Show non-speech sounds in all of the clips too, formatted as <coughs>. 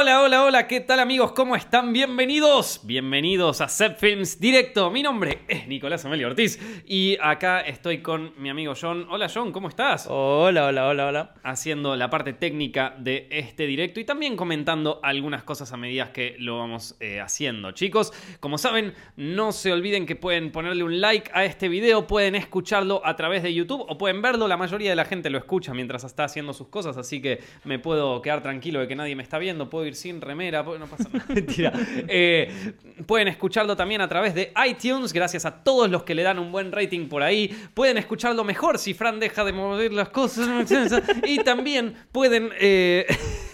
Hola, hola, hola, ¿qué tal amigos? ¿Cómo están? Bienvenidos, bienvenidos a Set Films Directo. Mi nombre es Nicolás Amelio Ortiz y acá estoy con mi amigo John. Hola John, ¿cómo estás? Hola, hola, hola, hola. Haciendo la parte técnica de este directo y también comentando algunas cosas a medida que lo vamos eh, haciendo. Chicos, como saben, no se olviden que pueden ponerle un like a este video, pueden escucharlo a través de YouTube o pueden verlo. La mayoría de la gente lo escucha mientras está haciendo sus cosas, así que me puedo quedar tranquilo de que nadie me está viendo puedo ir sin remera, no pasa <laughs> nada. Mentira. Eh, pueden escucharlo también a través de iTunes, gracias a todos los que le dan un buen rating por ahí. Pueden escucharlo mejor si Fran deja de mover las cosas. <laughs> y también pueden... Eh,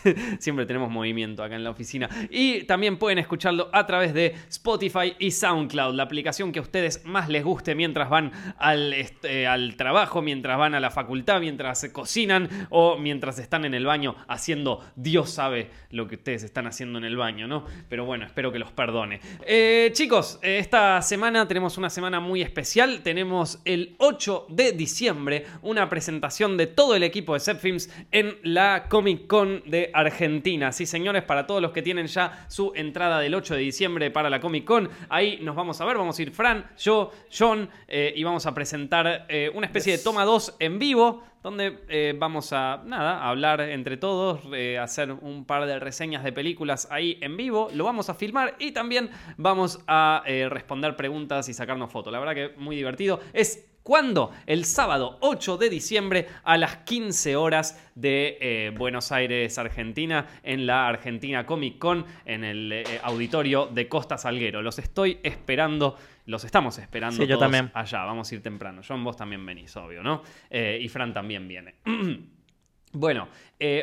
<laughs> siempre tenemos movimiento acá en la oficina. Y también pueden escucharlo a través de Spotify y SoundCloud, la aplicación que a ustedes más les guste mientras van al, este, al trabajo, mientras van a la facultad, mientras cocinan o mientras están en el baño haciendo Dios sabe lo que ustedes están haciendo en el baño, ¿no? Pero bueno, espero que los perdone. Eh, chicos, eh, esta semana tenemos una semana muy especial. Tenemos el 8 de diciembre una presentación de todo el equipo de Set Films en la Comic Con de Argentina. Sí, señores, para todos los que tienen ya su entrada del 8 de diciembre para la Comic Con, ahí nos vamos a ver. Vamos a ir Fran, yo, John eh, y vamos a presentar una especie de toma 2 en vivo donde eh, vamos a, nada, a hablar entre todos, eh, hacer un par de reseñas de películas ahí en vivo, lo vamos a filmar y también vamos a eh, responder preguntas y sacarnos fotos. La verdad que muy divertido. Es ¿Cuándo? El sábado 8 de diciembre a las 15 horas de eh, Buenos Aires, Argentina, en la Argentina Comic Con, en el eh, auditorio de Costa Salguero. Los estoy esperando, los estamos esperando sí, yo también. allá. Vamos a ir temprano. John, vos también venís, obvio, ¿no? Eh, y Fran también viene. <clears throat> bueno,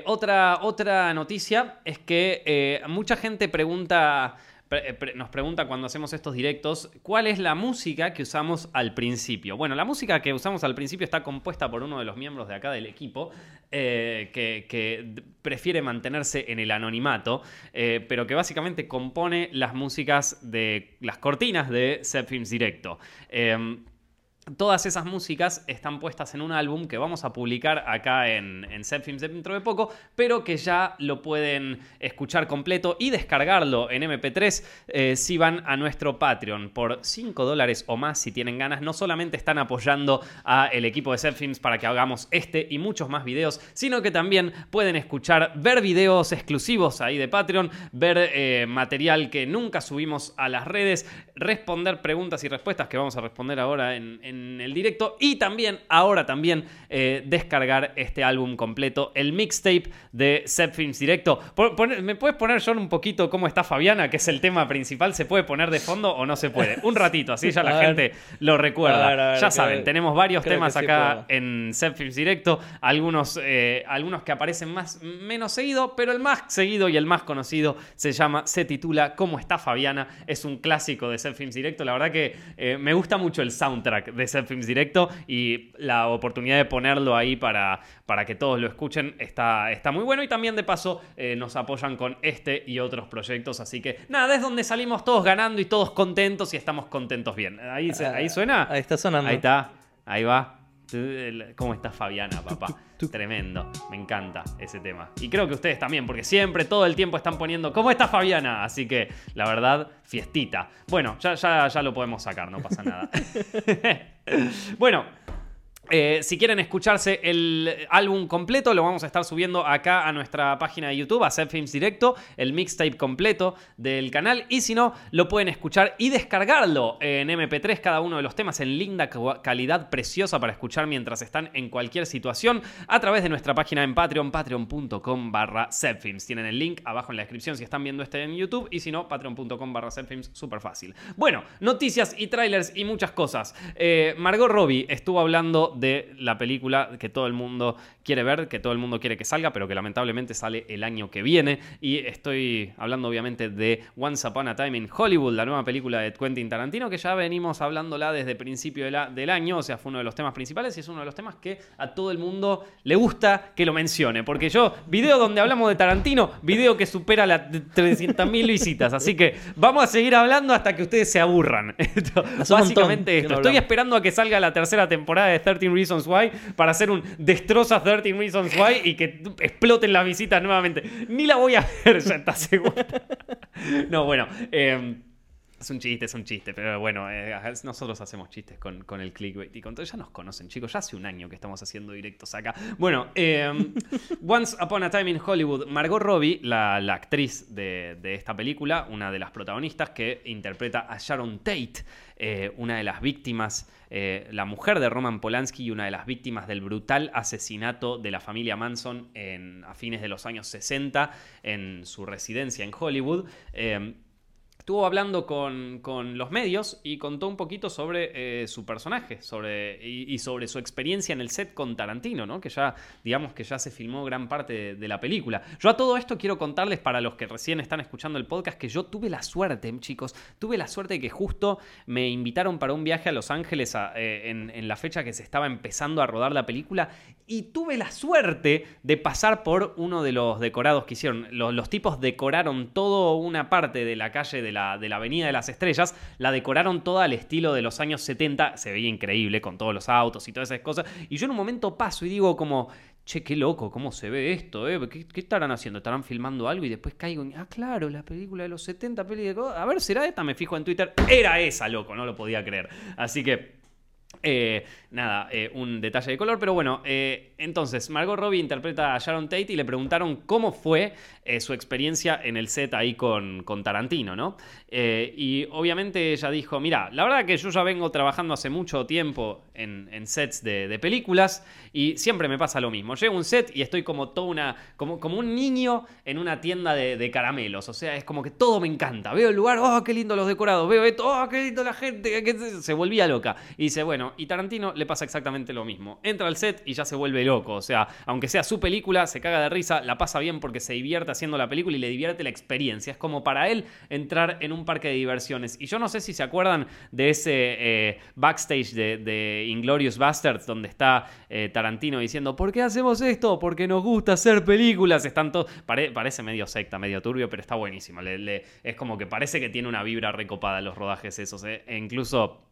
otra, otra noticia es que mucha gente pregunta eh, nos pregunta cuando hacemos estos directos, ¿cuál es la música que usamos al principio? Bueno, la música que usamos al principio está compuesta por uno de los miembros de acá del equipo, eh, que, prefiere mantenerse en el anonimato, eh, pero que básicamente compone las músicas de las cortinas de Set Films Directo. Todas esas músicas están puestas en un álbum que vamos a publicar acá en, en Films dentro de poco, pero que ya lo pueden escuchar completo y descargarlo en MP3 eh, si van a nuestro Patreon por 5 dólares o más si tienen ganas. No solamente están apoyando al equipo de Films para que hagamos este y muchos más videos, sino que también pueden escuchar, ver videos exclusivos ahí de Patreon, ver eh, material que nunca subimos a las redes, responder preguntas y respuestas que vamos a responder ahora en el directo y también, ahora también, eh, descargar este álbum completo, el mixtape de Set Films Directo. ¿Me puedes poner, John, un poquito cómo está Fabiana, que es el tema principal? ¿Se puede poner de fondo o no se puede? Un ratito, así ya <laughs> la gente lo recuerda. ya saben, tenemos varios temas acá en Set Films Directo, algunos, eh, algunos que aparecen más, menos seguido, pero el más seguido y el más conocido se llama, se titula ¿Cómo está Fabiana? Es un clásico de Set Films Directo. La verdad que eh, me gusta mucho el soundtrack de Set Films Directo y la oportunidad de ponerlo ahí para, para que todos lo escuchen está, está muy bueno y también de paso eh, nos apoyan con este y otros proyectos, así que nada, es donde salimos todos ganando y todos contentos y estamos contentos bien. Ahí, ahí suena. Ahí está sonando. Ahí está, ahí va. ¿Cómo está Fabiana, papá? Tremendo, me encanta ese tema. Y creo que ustedes también, porque siempre, todo el tiempo están poniendo ¿Cómo está Fabiana? Así que, la verdad, fiestita. Bueno, ya, ya, ya lo podemos sacar, no pasa nada. <laughs> <laughs> bueno, eh, si quieren escucharse el álbum completo, lo vamos a estar subiendo acá a nuestra página de YouTube, a Set Films Directo, el mixtape completo del canal. Y si no, lo pueden escuchar y descargarlo en MP3, cada uno de los temas en linda calidad preciosa para escuchar mientras están en cualquier situación a través de nuestra página en Patreon, patreon.com barra Tienen el link abajo en la descripción si están viendo este en YouTube y si no, patreon.com barra súper fácil. Bueno, noticias y trailers y muchas cosas. Eh, Margot Robbie estuvo hablando de la película que todo el mundo quiere ver, que todo el mundo quiere que salga, pero que lamentablemente sale el año que viene. Y estoy hablando obviamente de Once Upon a Time in Hollywood, la nueva película de Quentin Tarantino, que ya venimos hablándola desde principio de la, del año, o sea, fue uno de los temas principales y es uno de los temas que a todo el mundo le gusta que lo mencione. Porque yo, video donde hablamos de Tarantino, video que supera las 300.000 visitas. Así que vamos a seguir hablando hasta que ustedes se aburran. <laughs> Básicamente esto. Estoy esperando a que salga la tercera temporada de 30 13 Reasons Why para hacer un destroza 13 Reasons Why y que exploten las visitas nuevamente. Ni la voy a ver, ya está seguro. <laughs> no, bueno. Eh, es un chiste, es un chiste, pero bueno, eh, nosotros hacemos chistes con, con, el clickbait y con todo. Ya nos conocen, chicos, ya hace un año que estamos haciendo directos acá. Bueno, em, <laughs> Once Upon a Time in Hollywood, Margot Robbie, la, actriz de, esta película, una de las protagonistas que interpreta a Sharon Tate, eh, una de las víctimas, eh, la mujer de Roman Polanski y una de las víctimas del brutal asesinato de la familia Manson en, a fines de los años 60 en su residencia en Hollywood. Estuvo hablando con, los medios y contó un poquito sobre eh, su personaje sobre, y, sobre su experiencia en el set con Tarantino, ¿no? que ya, digamos que ya se filmó gran parte de, la película. Yo a todo esto quiero contarles para los que recién están escuchando el podcast que yo tuve la suerte, chicos, tuve la suerte de que justo me invitaron para un viaje a Los Ángeles eh, en, la fecha que se estaba empezando a rodar la película y tuve la suerte de pasar por uno de los decorados que hicieron. Los, los tipos decoraron toda una parte de la calle de de la, Avenida de las Estrellas, la decoraron toda al estilo de los años 70, se veía increíble con todos los autos y todas esas cosas, y yo en un momento paso y digo como, che, qué loco, cómo se ve esto, eh? ¿Qué, estarán haciendo? ¿Estarán filmando algo? Y después caigo en, ah, claro, la película de los 70, peli de... A ver, ¿será esta? Me fijo en Twitter, era esa, loco, no lo podía creer. Así que... Eh, nada, eh, un detalle de color, pero bueno, eh, entonces Margot Robbie interpreta a Sharon Tate y le preguntaron cómo fue su experiencia en el set ahí con, con Tarantino, ¿no? y obviamente ella dijo, mira, la verdad que yo ya vengo trabajando hace mucho tiempo en, sets de, películas y siempre me pasa lo mismo. Llego a un set y estoy como toda una, como, como un niño en una tienda de, caramelos, o sea, es como que todo me encanta. Veo el lugar, oh, qué lindo los decorados, veo esto, oh, qué lindo la gente, se volvía loca. Y dice, bueno, y Tarantino le pasa exactamente lo mismo. Entra al set y ya se vuelve loco. O sea, aunque sea su película, se caga de risa, la pasa bien porque se divierte haciendo la película y le divierte la experiencia. Es como para él entrar en un parque de diversiones. Y yo no sé si se acuerdan de ese eh, backstage de, Inglorious Bastards donde está eh, Tarantino diciendo, ¿por qué hacemos esto? Porque nos gusta hacer películas. Están todos... parece medio secta, medio turbio, pero está buenísimo. es como que parece que tiene una vibra recopada los rodajes esos. Eh. E incluso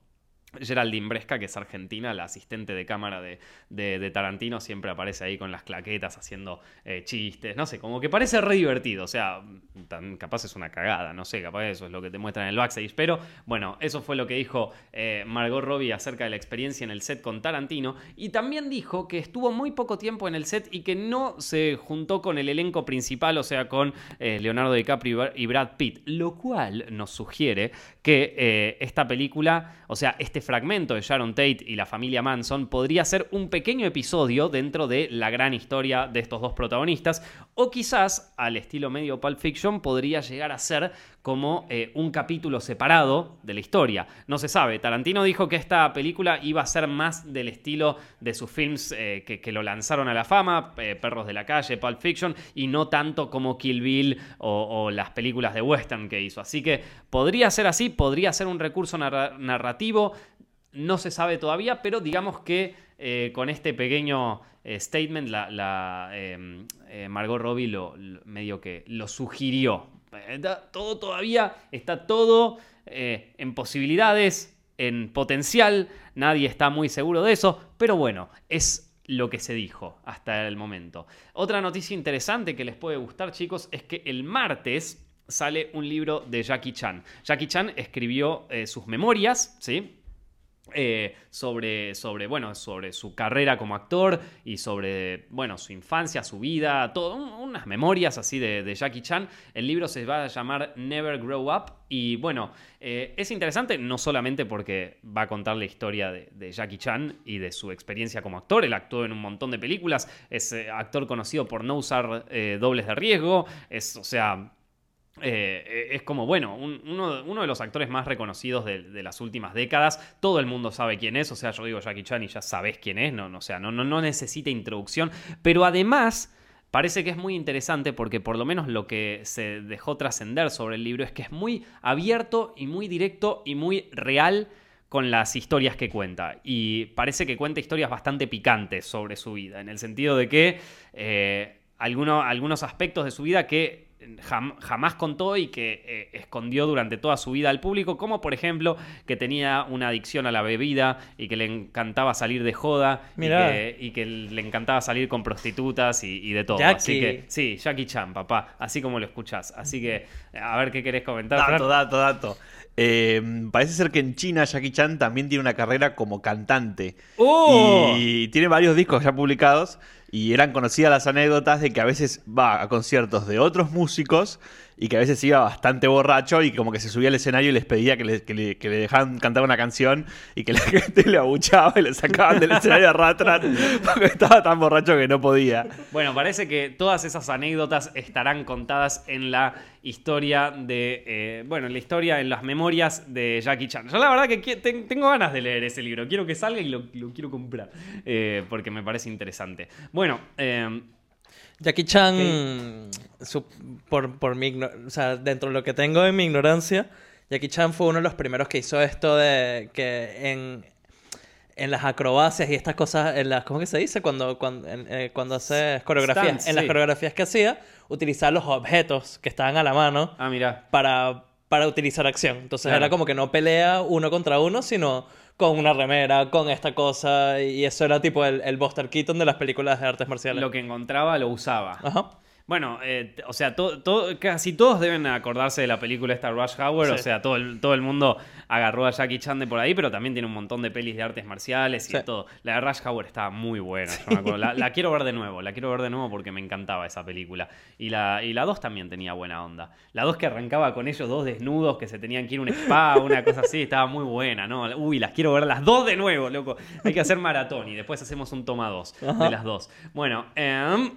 Geraldine Bresca, que es argentina, la asistente de cámara de, Tarantino, siempre aparece ahí con las claquetas haciendo eh, chistes, no sé, como que parece re divertido, o sea, tan, capaz es una cagada, no sé, capaz eso es lo que te muestran en el backstage, pero bueno, eso fue lo que dijo eh, Margot Robbie acerca de la experiencia en el set con Tarantino, y también dijo que estuvo muy poco tiempo en el set y que no se juntó con el elenco principal, o sea, con eh, Leonardo DiCaprio y Brad Pitt, lo cual nos sugiere que esta película, o sea, este este fragmento de Sharon Tate y la familia Manson podría ser un pequeño episodio dentro de la gran historia de estos dos protagonistas, o quizás, al estilo medio Pulp Fiction, podría llegar a ser como eh, un capítulo separado de la historia. No se sabe. Tarantino dijo que esta película iba a ser más del estilo de sus films eh, que, lo lanzaron a la fama, eh, Perros de la Calle, Pulp Fiction, y no tanto como Kill Bill o, las películas de western que hizo. Así que podría ser así, podría ser un recurso narrativo. No se sabe todavía, pero digamos que con este pequeño statement la, em, Margot Robbie lo, medio que lo sugirió todo todavía, está todo eh, en posibilidades, en potencial, nadie está muy seguro de eso, pero bueno, es lo que se dijo hasta el momento. Otra noticia interesante que les puede gustar, chicos, es que el martes sale un libro de Jackie Chan. Jackie Chan escribió eh, sus memorias, ¿sí? Eh, sobre, sobre, bueno, sobre su carrera como actor y sobre, bueno, su infancia, su vida, todo, unas memorias así de, Jackie Chan. El libro se va a llamar Never Grow Up y bueno, eh, es interesante no solamente porque va a contar la historia de, Jackie Chan y de su experiencia como actor, él actuó en un montón de películas, es eh, actor conocido por no usar dobles de riesgo, es, o sea, eh, es como, bueno, uno, de los actores más reconocidos de, las últimas décadas. Todo el mundo sabe quién es. O sea, yo digo Jackie Chan y ya sabes quién es. No, o sea, no, no, no necesita introducción. Pero además, parece que es muy interesante porque por lo menos lo que se dejó trascender sobre el libro es que es muy abierto y muy directo y muy real con las historias que cuenta. Y parece que cuenta historias bastante picantes sobre su vida. En el sentido de que eh, algunos aspectos de su vida que jamás contó y que eh, escondió durante toda su vida al público, como por ejemplo que tenía una adicción a la bebida y que le encantaba salir de joda y que, le encantaba salir con prostitutas y, de todo. Así que sí, Jackie Chan, papá, así como lo escuchás. Así que a ver qué querés comentar. Dato, dato, dato. Eh, parece ser que en China Jackie Chan también tiene una carrera como cantante. ¡Oh! Y tiene varios discos ya publicados. Y eran conocidas las anécdotas de que a veces va a conciertos de otros músicos y que a veces iba bastante borracho y como que se subía al escenario y les pedía que le, que le, dejaran cantar una canción y que la <laughs> gente le abuchaba y le sacaban del escenario a Ratrat porque estaba tan borracho que no podía. Bueno, parece que todas esas anécdotas estarán contadas en la historia de, eh, bueno, en la historia, en las memorias de Jackie Chan. Yo la verdad que tengo ganas de leer ese libro, quiero que salga y lo, quiero comprar eh, porque me parece interesante. Bueno, eh, Jackie Chan, por, por mi, o sea, dentro de lo que tengo en mi ignorancia, Jackie Chan fue uno de los primeros que hizo esto de que en, en las acrobacias y estas cosas, en las, ¿cómo que se dice? Cuando, cuando, eh, cuando haces coreografías. en las coreografías que hacía, utilizar los objetos que estaban a la mano ah, mira. Para, para utilizar acción. Entonces era como que no pelea uno contra uno, sino con una remera, con esta cosa, y eso era tipo el, el Buster Keaton de las películas de artes marciales. Lo que encontraba lo usaba. Ajá. Bueno, eh, o sea, casi todos deben acordarse de la película esta Rush Hour. O sea, todo el, todo el mundo agarró a Jackie Chan de por ahí, pero también tiene un montón de pelis de artes marciales y de todo. La de Rush Hour estaba muy buena, yo me acuerdo. La, quiero ver de nuevo, la quiero ver de nuevo porque me encantaba esa película. Y la, y la 2 también tenía buena onda. La 2 que arrancaba con ellos dos desnudos que se tenían que ir a un spa, una cosa así, estaba muy buena, ¿no? Uy, las quiero ver las dos de nuevo, loco. Hay que hacer maratón y después hacemos un toma 2 de las dos. Bueno, eh.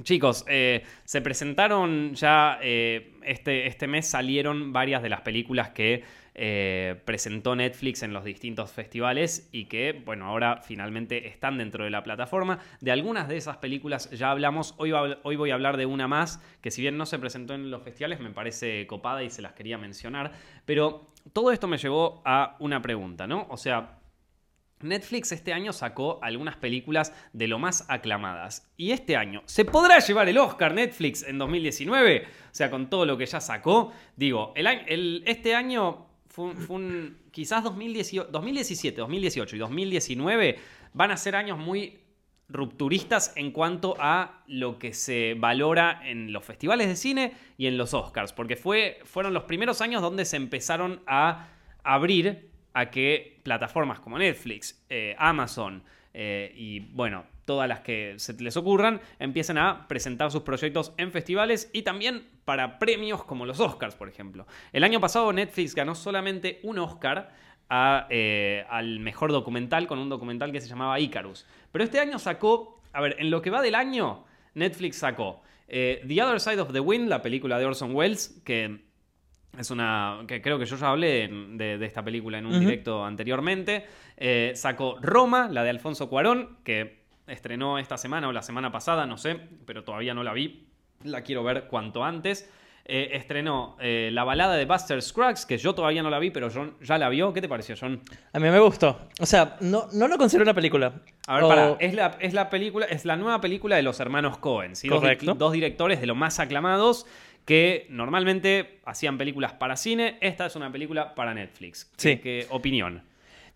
Chicos, eh, se presentaron ya eh, este, este, mes, salieron varias de las películas que eh, presentó Netflix en los distintos festivales y que, bueno, ahora finalmente están dentro de la plataforma. De algunas de esas películas ya hablamos, hoy, hoy voy a hablar de una más que si bien no se presentó en los festivales, me parece copada y se las quería mencionar, pero todo esto me llevó a una pregunta, ¿no? O sea, Netflix este año sacó algunas películas de lo más aclamadas. Y este año, ¿se podrá llevar el Oscar Netflix en 2019? O sea, con todo lo que ya sacó. Digo, este año fue. Quizás 2017, 2018 y 2019 van a ser años muy rupturistas en cuanto a lo que se valora en los festivales de cine y en los Oscars. Porque fue, fueron los primeros años donde se empezaron a abrir a que plataformas como Netflix, eh, Amazon eh, y bueno, todas las que se les ocurran, empiecen a presentar sus proyectos en festivales y también para premios como los Oscars, por ejemplo. El año pasado Netflix ganó solamente un Oscar eh, al mejor documental con un documental que se llamaba Icarus. Pero este año sacó, a ver, en lo que va del año, Netflix sacó The Other Side of the Wind, la película de Orson Welles, que es una. que creo que yo ya hablé de, esta película en un directo anteriormente. Eh, sacó Roma, la de Alfonso Cuarón, que estrenó esta semana o la semana pasada, no sé, pero todavía no la vi. La quiero ver cuanto antes. Eh, estrenó eh, la balada de Buster Scruggs, que yo todavía no la vi, pero John ya la vio. ¿Qué te pareció, John? A mí me gustó. O sea, no, no lo considero una película. A ver, para, es la, es la película, es la nueva película de los hermanos Cohen, Correcto. dos directores de los más aclamados que normalmente hacían películas para cine. Esta es una película para Netflix. Sí. ¿Qué opinión?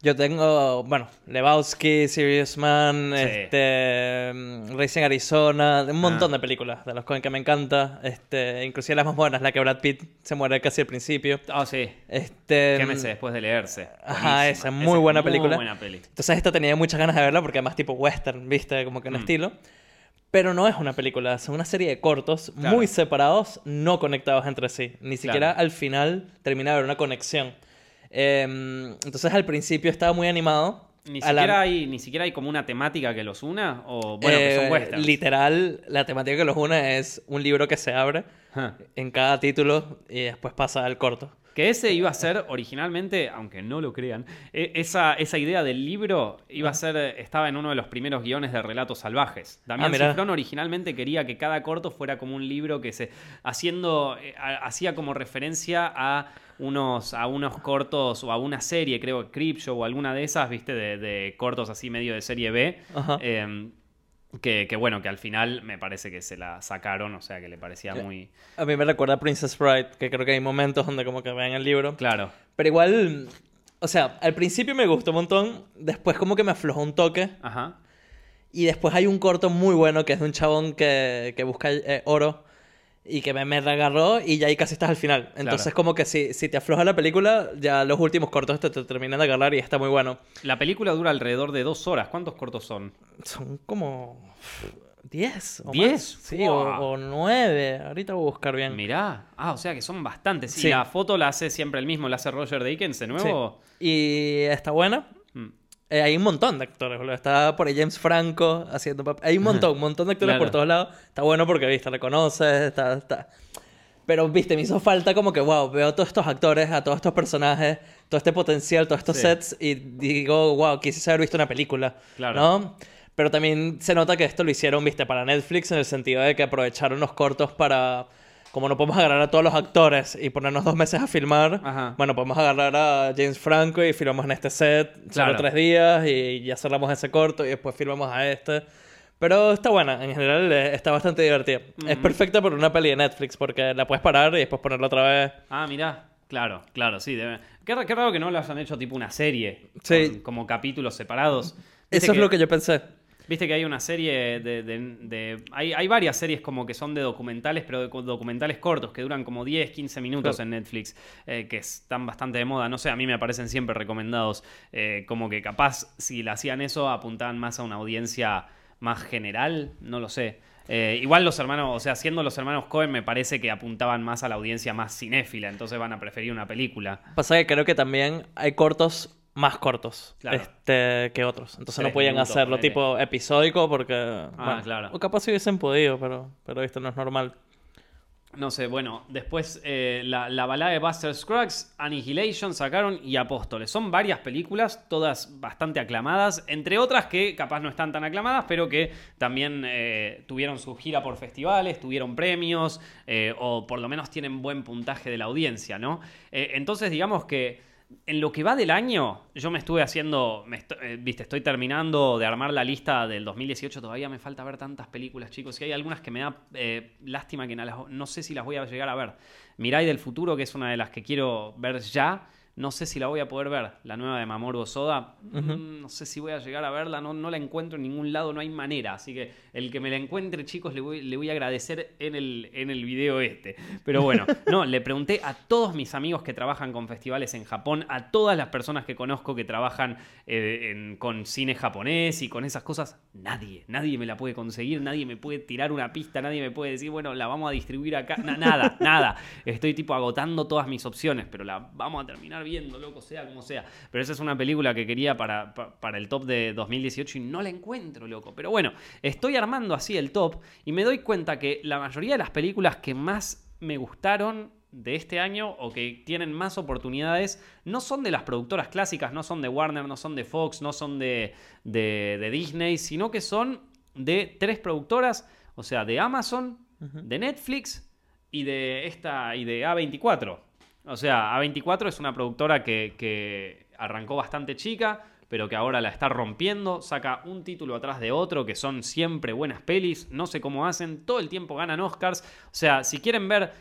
Yo tengo, bueno, Lebowski, Serious Man, este, mm, Racing Arizona, un montón ah. de películas de los que me encanta. Este, inclusive las más buenas, la que Brad Pitt se muere casi al principio. Ah, sí. Este, Quémese mm, después de leerse. Ajá, esa, muy buena película. Muy buena peli. Entonces esta tenía muchas ganas de verla porque además tipo western, viste, como que un mm. estilo. Pero no es una película, es una serie de cortos muy separados, no conectados entre sí. Ni siquiera al final termina de haber una conexión. Em, entonces al principio estaba muy animado. ¿Ni siquiera, hay, ¿Ni siquiera hay como una temática que los una? O bueno, que son eh, westerns. Literal, la temática que los une es un libro que se abre en cada título y después pasa al corto. Que ese iba a ser originalmente, aunque no lo crean, e, esa, esa idea del libro iba a ser, estaba en uno de los primeros guiones de Relatos Salvajes. Damián ah, originalmente quería que cada corto fuera como un libro que se. haciendo. Eh, hacía como referencia a unos, a unos cortos o a una serie, creo, Show o alguna de esas, viste, de, cortos así medio de serie B. Em, Que, que bueno, que al final me parece que se la sacaron, o sea que le parecía muy... A mí me recuerda a Princess Bride, que creo que hay momentos donde como que ven el libro. Claro. Pero igual, o sea, al principio me gustó un montón, después como que me aflojó un toque. Ajá. Y después hay un corto muy bueno que es de un chabón que, que busca eh, oro y que me, me y ya ahí casi estás al final. Entonces Claro. como que si, si te afloja la película, ya los últimos cortos te, te terminan de agarrar y está muy bueno. La película dura alrededor de dos horas. ¿Cuántos cortos son? Son como 10 o ¿Diez? más. Sí, o, Wow. o 9. Ahorita voy a buscar bien. Mirá. Ah, o sea que son bastantes. Y Sí. la foto la hace siempre el mismo, la hace Roger Deakins de Sí. nuevo. Y está buena. Eh, hay un montón de actores, boludo. Está por ahí James Franco haciendo pap- Hay un montón, un montón de actores Claro. por todos lados. Está bueno porque, viste, reconoces, está, está... Pero, viste, me hizo falta como que, wow, veo a todos estos actores, a todos estos personajes, todo este potencial, todos estos Sí. sets y digo, wow, quise haber visto una película, Claro. ¿no? Pero también se nota que esto lo hicieron, viste, para Netflix en el sentido de que aprovecharon los cortos para... Como no podemos agarrar a todos los actores y ponernos dos meses a filmar, Ajá. bueno, podemos agarrar a James Franco y filmamos en este set solo Claro. tres días y ya cerramos ese corto y después filmamos a este. Pero está buena, en general eh, está bastante divertida. Es perfecta para una peli de Netflix porque la puedes parar y después ponerla otra vez. Ah, mirá. Claro, claro, sí. debe- Qué, ra- qué raro que no lo hayan hecho tipo una serie. Sí. con- como capítulos separados. Eso es lo que yo pensé. Viste que hay una serie de... de- de- hay, hay varias series como que son de documentales, pero de documentales cortos, que duran como 10, 15 minutos Claro. en Netflix, eh, que están bastante de moda. No sé, a mí me aparecen siempre recomendados. eh, como que capaz, si le hacían eso, apuntaban más a una audiencia más general, no lo sé. Eh, igual los hermanos, o sea, siendo los hermanos Cohen, me parece que apuntaban más a la audiencia más cinéfila, entonces van a preferir una película. Pasa que creo que también hay cortos más cortos Claro. este, que otros. Entonces Tres no podían minutos, hacerlo ponele. tipo episódico porque... bueno, claro. O capaz si hubiesen podido, pero, pero esto no es normal. No sé, bueno, después eh, la, la balada de Buster Scruggs, Annihilation sacaron y Apóstoles. Son varias películas, todas bastante aclamadas, entre otras que capaz no están tan aclamadas, pero que también eh, tuvieron su gira por festivales, tuvieron premios, eh, o por lo menos tienen buen puntaje de la audiencia, ¿no? Entonces, digamos que en lo que va del año, yo me estuve haciendo, eh, viste, estoy terminando de armar la lista del 2018, todavía me falta ver tantas películas, chicos, y hay algunas que me da eh, lástima que no, no sé si las voy a llegar a ver. Mirai del futuro, que es una de las que quiero ver ya, no sé si la voy a poder ver, la nueva de Mamoru Soda, no sé si voy a llegar a verla, no, no la encuentro en ningún lado, no hay manera, así que el que me la encuentre, chicos, le voy, le voy a agradecer en el, en el video este. Pero bueno, <laughs> no, le pregunté a todos mis amigos que trabajan con festivales en Japón, a todas las personas que conozco que trabajan eh, en- con cine japonés y con esas cosas, nadie, nadie me la puede conseguir, nadie me puede tirar una pista, nadie me puede decir, bueno, la vamos a distribuir acá, Na- nada, <laughs> nada. Estoy tipo agotando todas mis opciones, pero la vamos a terminar viendo, loco, sea como sea. Pero esa es una película que quería para, pa- para el top de 2018 y no la encuentro, loco. Pero bueno, estoy armando así el top y me doy cuenta que la mayoría de las películas que más me gustaron de este año o que tienen más oportunidades no son de las productoras clásicas, no son de Warner, no son de Fox, no son de, de- de Disney, sino que son de tres productoras, o sea, de Amazon, de Netflix y de esta y de A24. O sea, A24 es una productora que, arrancó bastante chica, pero que ahora la está rompiendo, saca un título atrás de otro, que son siempre buenas pelis, no sé cómo hacen, todo el tiempo ganan Oscars. O sea, si quieren ver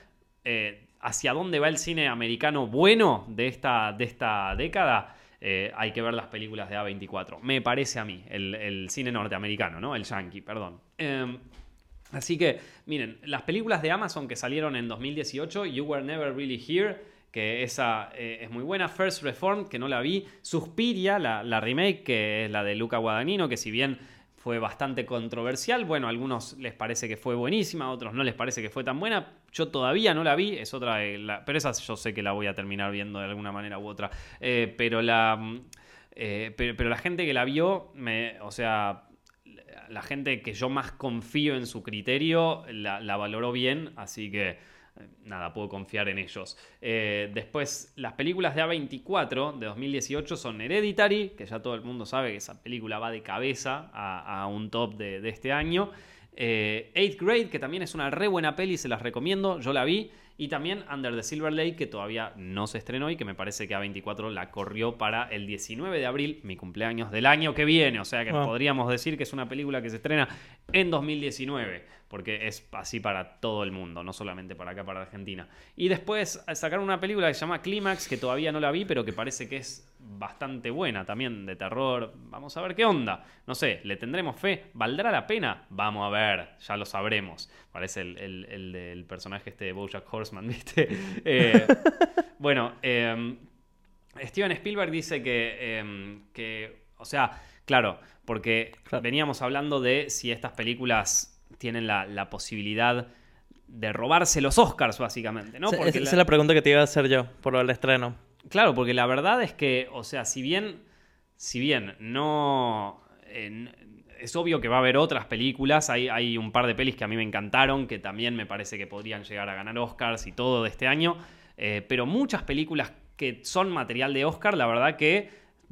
eh, hacia dónde va el cine americano bueno de esta, de esta década, eh, hay que ver las películas de A24. Me parece a mí, el, el cine norteamericano, ¿no? El yankee, perdón. Em, Así que, miren, las películas de Amazon que salieron en 2018, You Were Never Really Here, que esa eh, es muy buena, First Reformed, que no la vi, Suspiria, la, la remake, que es la de Luca Guadagnino, que si bien fue bastante controversial, bueno, a algunos les parece que fue buenísima, a otros no les parece que fue tan buena, yo todavía no la vi, es otra, de la- pero esa yo sé que la voy a terminar viendo de alguna manera u otra, Eh, pero la... eh, pero, la gente que la vio, o sea, la gente que yo más confío en su criterio la, valoró bien, así que eh, nada, puedo confiar en ellos. Eh, después, las películas de A24 de 2018 son Hereditary, que ya todo el mundo sabe que esa película va de cabeza a, un top de, de este año. Eh, Eighth Grade, que también es una re buena peli, se las recomiendo, yo la vi Y también Under the Silver Lake, que todavía no se estrenó y que me parece que A24 la corrió para el 19 de abril, mi cumpleaños del año que viene. O sea que Ah. podríamos decir que es una película que se estrena en 2019, porque es así para todo el mundo, no solamente para acá, para Argentina. Y después sacaron una película que se llama Clímax, que todavía no la vi, pero que parece que es bastante buena también, de terror. Vamos a ver qué onda. No sé, ¿le tendremos fe? ¿Valdrá la pena? Vamos a ver, ya lo sabremos. Parece el, el- el del personaje este de Bojack Horseman, <laughs> ¿viste? Eh, <laughs> bueno, eh, Steven Spielberg dice que, eh, que, o sea, claro, porque Claro. veníamos hablando de si estas películas tienen la, la posibilidad de robarse los Oscars, básicamente, ¿no? Esa- Porque esa la- es la pregunta que te iba a hacer yo por lo del estreno. Claro, porque la verdad es que, o sea, si bien, si bien no... eh, es obvio que va a haber otras películas, hay, hay un par de pelis que a mí me encantaron, que también me parece que podrían llegar a ganar Oscars y todo de este año, eh, pero muchas películas que son material de Oscar, la verdad que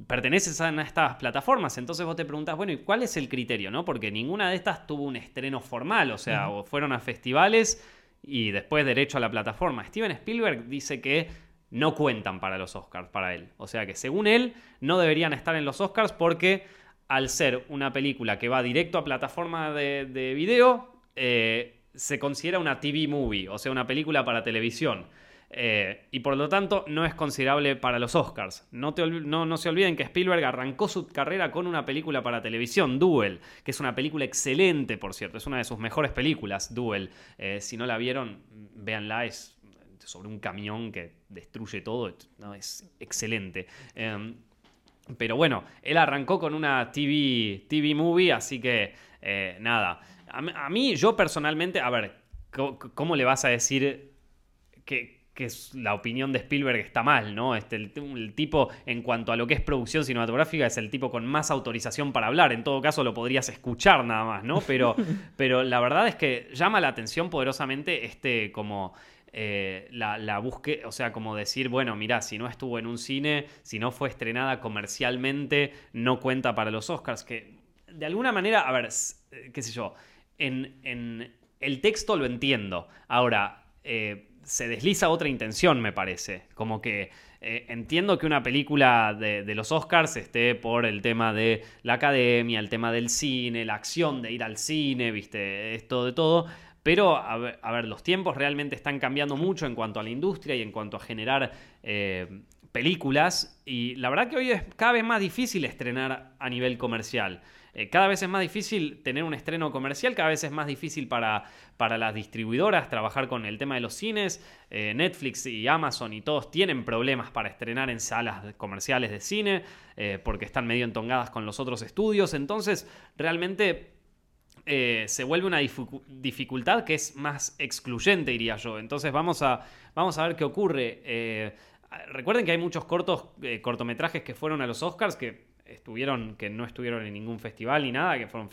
pertenecen a estas plataformas. Entonces vos te preguntás, bueno, ¿y cuál es el criterio? no? Porque ninguna de estas tuvo un estreno formal, o sea, o fueron a festivales y después derecho a la plataforma. Steven Spielberg dice que no cuentan para los Oscars, para él. O sea que según él, no deberían estar en los Oscars porque al ser una película que va directo a plataforma de, de video, eh, se considera una TV movie, o sea, una película para televisión. Eh, y por lo tanto no es considerable para los Oscars. No se olviden que Spielberg arrancó su carrera con una película para televisión, Duel, que es una película excelente, por cierto, es una de sus mejores películas, Duel. Eh, si no la vieron, véanla, es sobre un camión que destruye todo, no, es excelente. Em, pero bueno, él arrancó con una TV, TV movie, así que eh, nada. A, mí- a mí, yo personalmente, a ver, ¿cómo le vas a decir que, que la opinión de Spielberg está mal, ¿no? Este, el, el tipo, en cuanto a lo que es producción cinematográfica, es el tipo con más autorización para hablar. En todo caso, lo podrías escuchar nada más, ¿no? Pero, <laughs> pero la verdad es que llama la atención poderosamente este como eh, la, la búsqueda, o sea, como decir, bueno, mirá, si no estuvo en un cine, si no fue estrenada comercialmente, no cuenta para los Oscars, que de alguna manera, a ver, eh, qué sé yo, en, en el texto lo entiendo. Ahora, eh, se desliza otra intención, me parece. Como que entiendo que una película de, de los Oscars esté por el tema de la academia, el tema del cine, la acción de ir al cine, viste, esto de todo. Pero, a ver, los tiempos realmente están cambiando mucho en cuanto a la industria y en cuanto a generar eh, películas. Y la verdad que hoy es cada vez más difícil estrenar a nivel comercial. Eh, cada vez es más difícil tener un estreno comercial, cada vez es más difícil para, para las distribuidoras trabajar con el tema de los cines. Eh, Netflix y Amazon y todos tienen problemas para estrenar en salas comerciales de cine porque están medio entongadas con los otros estudios. Entonces, realmente eh, se vuelve una dificu- dificultad que es más excluyente, diría yo. Entonces vamos a, vamos a ver qué ocurre. Eh, recuerden que hay muchos cortos, eh, cortometrajes que fueron a los Oscars que estuvieron, que no estuvieron en ningún festival ni nada, que fueron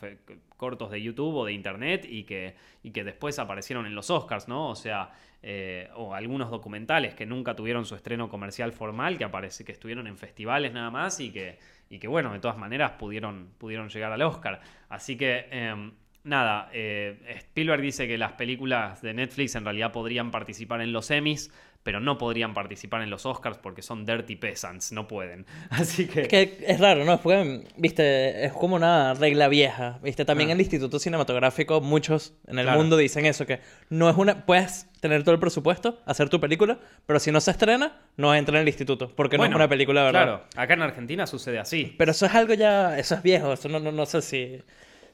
cortos de YouTube o de internet y que, y que después aparecieron en los Oscars, ¿no? O sea, eh, o algunos documentales que nunca tuvieron su estreno comercial formal, que aparece que estuvieron en festivales nada más y que, y que bueno, de todas maneras pudieron, pudieron llegar al Oscar. Así que, eh, nada, eh, Spielberg dice que las películas de Netflix en realidad podrían participar en los Emmys, pero no podrían participar en los Oscars porque son dirty peasants, no pueden. <laughs> Así que... Es que es raro, ¿no? Porque, viste, es como una regla vieja, viste. También Ah. en el Instituto Cinematográfico, muchos en el Claro. mundo dicen eso, que no es una... Puedes tener todo el presupuesto, hacer tu película, pero si no se estrena, no entra en el instituto, porque no es una película, ¿verdad? Claro, acá en Argentina sucede así. Pero eso es algo ya... Eso es viejo, eso no, no, no sé si...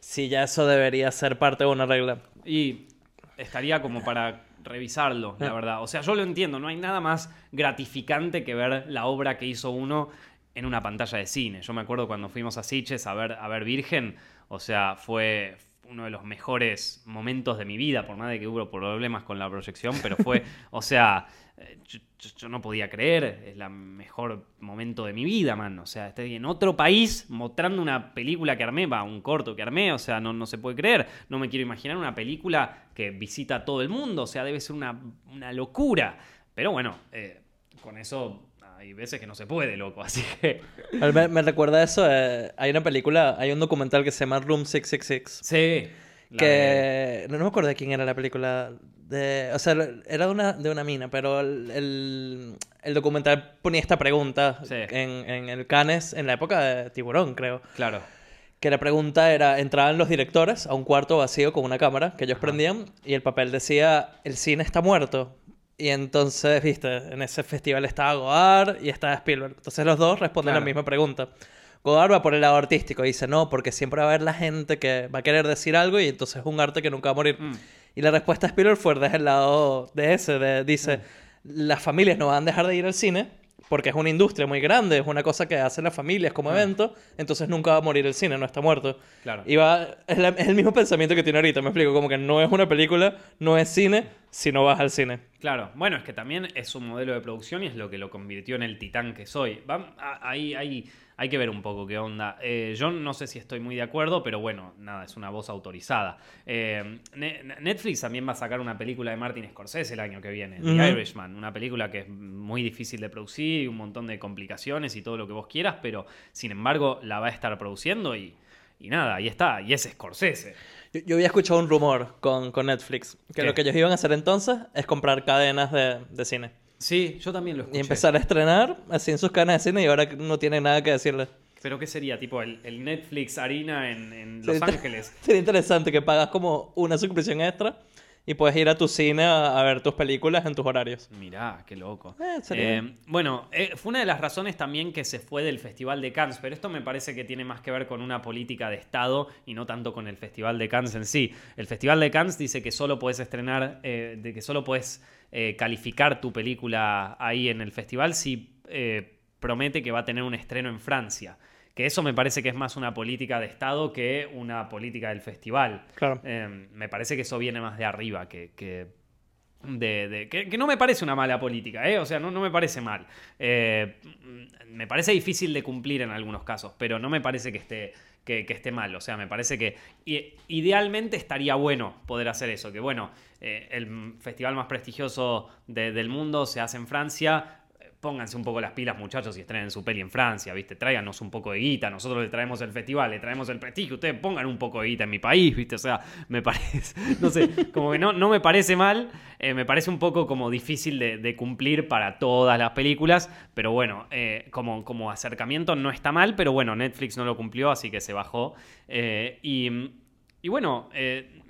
Si ya eso debería ser parte de una regla. Y estaría como para revisarlo, la verdad. O sea, yo lo entiendo, no hay nada más gratificante que ver la obra que hizo uno en una pantalla de cine. Yo me acuerdo cuando fuimos a Sitges a ver, a ver Virgen, o sea, fue uno de los mejores momentos de mi vida, por más de que hubo problemas con la proyección, pero fue, <laughs> o sea, yo, no podía creer, es el mejor momento de mi vida, man. O sea, estoy en otro país mostrando una película que armé, va, un corto que armé, o sea, no, no se puede creer. No me quiero imaginar una película que visita a todo el mundo, o sea, debe ser una, una locura. Pero bueno, eh, con eso hay veces que no se puede, loco, <laughs> así que... Me, me recuerda eso, eh, hay una película, hay un documental que se llama Room 666, Sí, La que no, no me acuerdo de quién era la película. De, o sea, era de una, de una mina, pero el, el, el documental ponía esta pregunta Sí. en, en el Cannes en la época de Tiburón, creo. Claro. Que la pregunta era, entraban los directores a un cuarto vacío con una cámara que ellos prendían y el papel decía, el cine está muerto. Y entonces, viste, en ese festival estaba Godard y estaba Spielberg. Entonces los dos responden Claro. la misma pregunta. Godard va por el lado artístico y dice, no, porque siempre va a haber la gente que va a querer decir algo y entonces es un arte que nunca va a morir. Mm. Y la respuesta de Spielberg fue desde el lado de ese, de, dice, las familias no van a dejar de ir al cine porque es una industria muy grande, es una cosa que hacen las familias como evento, entonces nunca va a morir el cine, no está muerto. Claro. Y va, es, la- es el mismo pensamiento que tiene ahorita, me explico, como que no es una película, no es cine, si no vas al cine. Claro, bueno, es que también es un modelo de producción y es lo que lo convirtió en el titán que soy. Va- ahí hay que ver un poco qué onda. Eh, yo no sé si estoy muy de acuerdo, pero bueno, nada, es una voz autorizada. Eh, Ne- Netflix también va a sacar una película de Martin Scorsese el año que viene, The. Irishman, una película que es muy difícil de producir y un montón de complicaciones y todo lo que vos quieras, pero sin embargo la va a estar produciendo y, y nada, ahí está, y es Scorsese. Yo, yo había escuchado un rumor con, con Netflix, que ¿Qué? lo que ellos iban a hacer entonces es comprar cadenas de, de cine. Sí, yo también lo escuché. Y empezar a estrenar así en sus cadenas de cine y ahora no tienen nada que decirle. ¿Pero qué sería? ¿Tipo el, el Netflix Arena en, en Los Sería inter- Ángeles? <laughs> Sería interesante que pagas como una suscripción extra y puedes ir a tu cine a, a ver tus películas en tus horarios. Mirá, qué loco. Eh, Eh, bueno, eh, fue una de las razones también que se fue del Festival de Cannes, pero esto me parece que tiene más que ver con una política de Estado y no tanto con el Festival de Cannes en sí. El Festival de Cannes dice que solo puedes estrenar, eh, de que solo puedes calificar tu película ahí en el festival si promete que va a tener un estreno en Francia. Que eso me parece que es más una política de Estado que una política del festival. Claro. Eh, me parece que eso viene más de arriba, que, que, de, de- que, que no me parece una mala política, ¿eh? o sea, no, no me parece mal. Eh, me parece difícil de cumplir en algunos casos, pero no me parece que esté, que, que esté mal. O sea, me parece que idealmente estaría bueno poder hacer eso, que bueno, eh, el festival más prestigioso de- del mundo se hace en Francia. Pónganse un poco las pilas, muchachos, y estrenen su peli en Francia, ¿viste? Tráiganos un poco de guita. Nosotros le traemos el festival, le traemos el prestigio. Ustedes pongan un poco de guita en mi país, ¿viste? O sea, me parece. <laughs> No sé, como que no, no me parece mal. eh, me parece un poco como difícil de, cumplir para todas las películas. Pero bueno, eh, como, como acercamiento no está mal. Pero bueno, Netflix no lo cumplió, así que se bajó. Eh, y. Y bueno,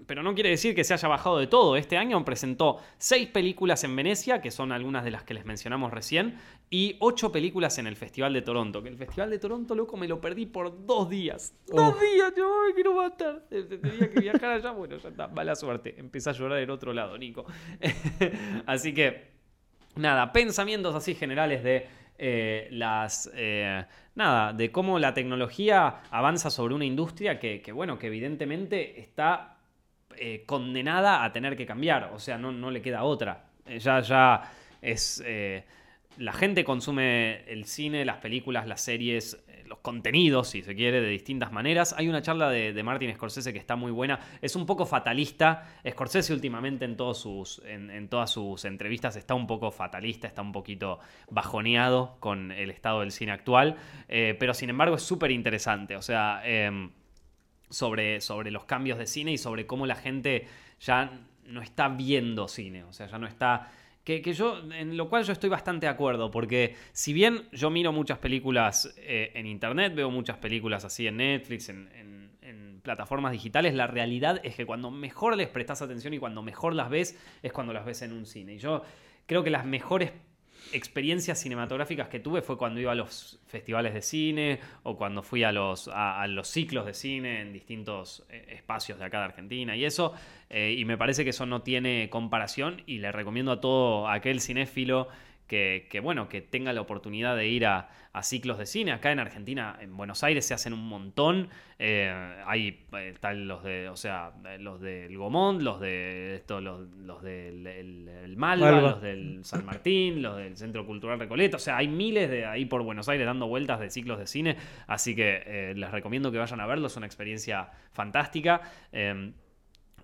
pero no quiere decir que se haya bajado de todo. Este año presentó seis películas en Venecia, que son algunas de las que les mencionamos recién, y ocho películas en el Festival de Toronto. Que el Festival de Toronto, loco, me lo perdí por dos días. Dos días, yo me quiero matar. Tenía que viajar allá, bueno, ya está, mala suerte. Empecé a llorar del otro lado, Nico. <laughs> así que, nada, pensamientos así generales de eh, las. eh, nada, de cómo la tecnología avanza sobre una industria que, que, bueno, que evidentemente está eh, condenada a tener que cambiar. O sea, no, le queda otra. Eh, ya, ya es. eh, la gente consume el cine, las películas, las series, los contenidos, si se quiere, de distintas maneras. Hay una charla de, Martin Scorsese que está muy buena. Es un poco fatalista. Scorsese últimamente en, todas sus entrevistas está un poco fatalista, está un poquito bajoneado con el estado del cine actual. Pero sin embargo es súper interesante. O sea... em, sobre, sobre los cambios de cine y sobre cómo la gente ya no está viendo cine, o sea, ya no está... Que, que yo, en lo cual yo estoy bastante de acuerdo, porque si bien yo miro muchas películas eh, en internet, veo muchas películas así en Netflix, en, en- en plataformas digitales, la realidad es que cuando mejor les prestas atención y cuando mejor las ves, es cuando las ves en un cine. Y yo creo que las mejores experiencias cinematográficas que tuve fue cuando iba a los festivales de cine o cuando fui a los, a, los ciclos de cine en distintos eh, espacios de acá de Argentina y eso. eh, y me parece que eso no tiene comparación y le recomiendo a todo aquel cinéfilo que, que, bueno, que tenga la oportunidad de ir a, a ciclos de cine. Acá en Argentina, en Buenos Aires, se hacen un montón. Eh, hay eh, tal los de, o sea, eh, los del Gomont, los de esto, los, los del el- el Malva, Malva. los del San Martín, los del Centro Cultural Recoleta. O sea, hay miles de ahí por Buenos Aires dando vueltas de ciclos de cine. Así que eh, les recomiendo que vayan a verlo. Es una experiencia fantástica. Eh,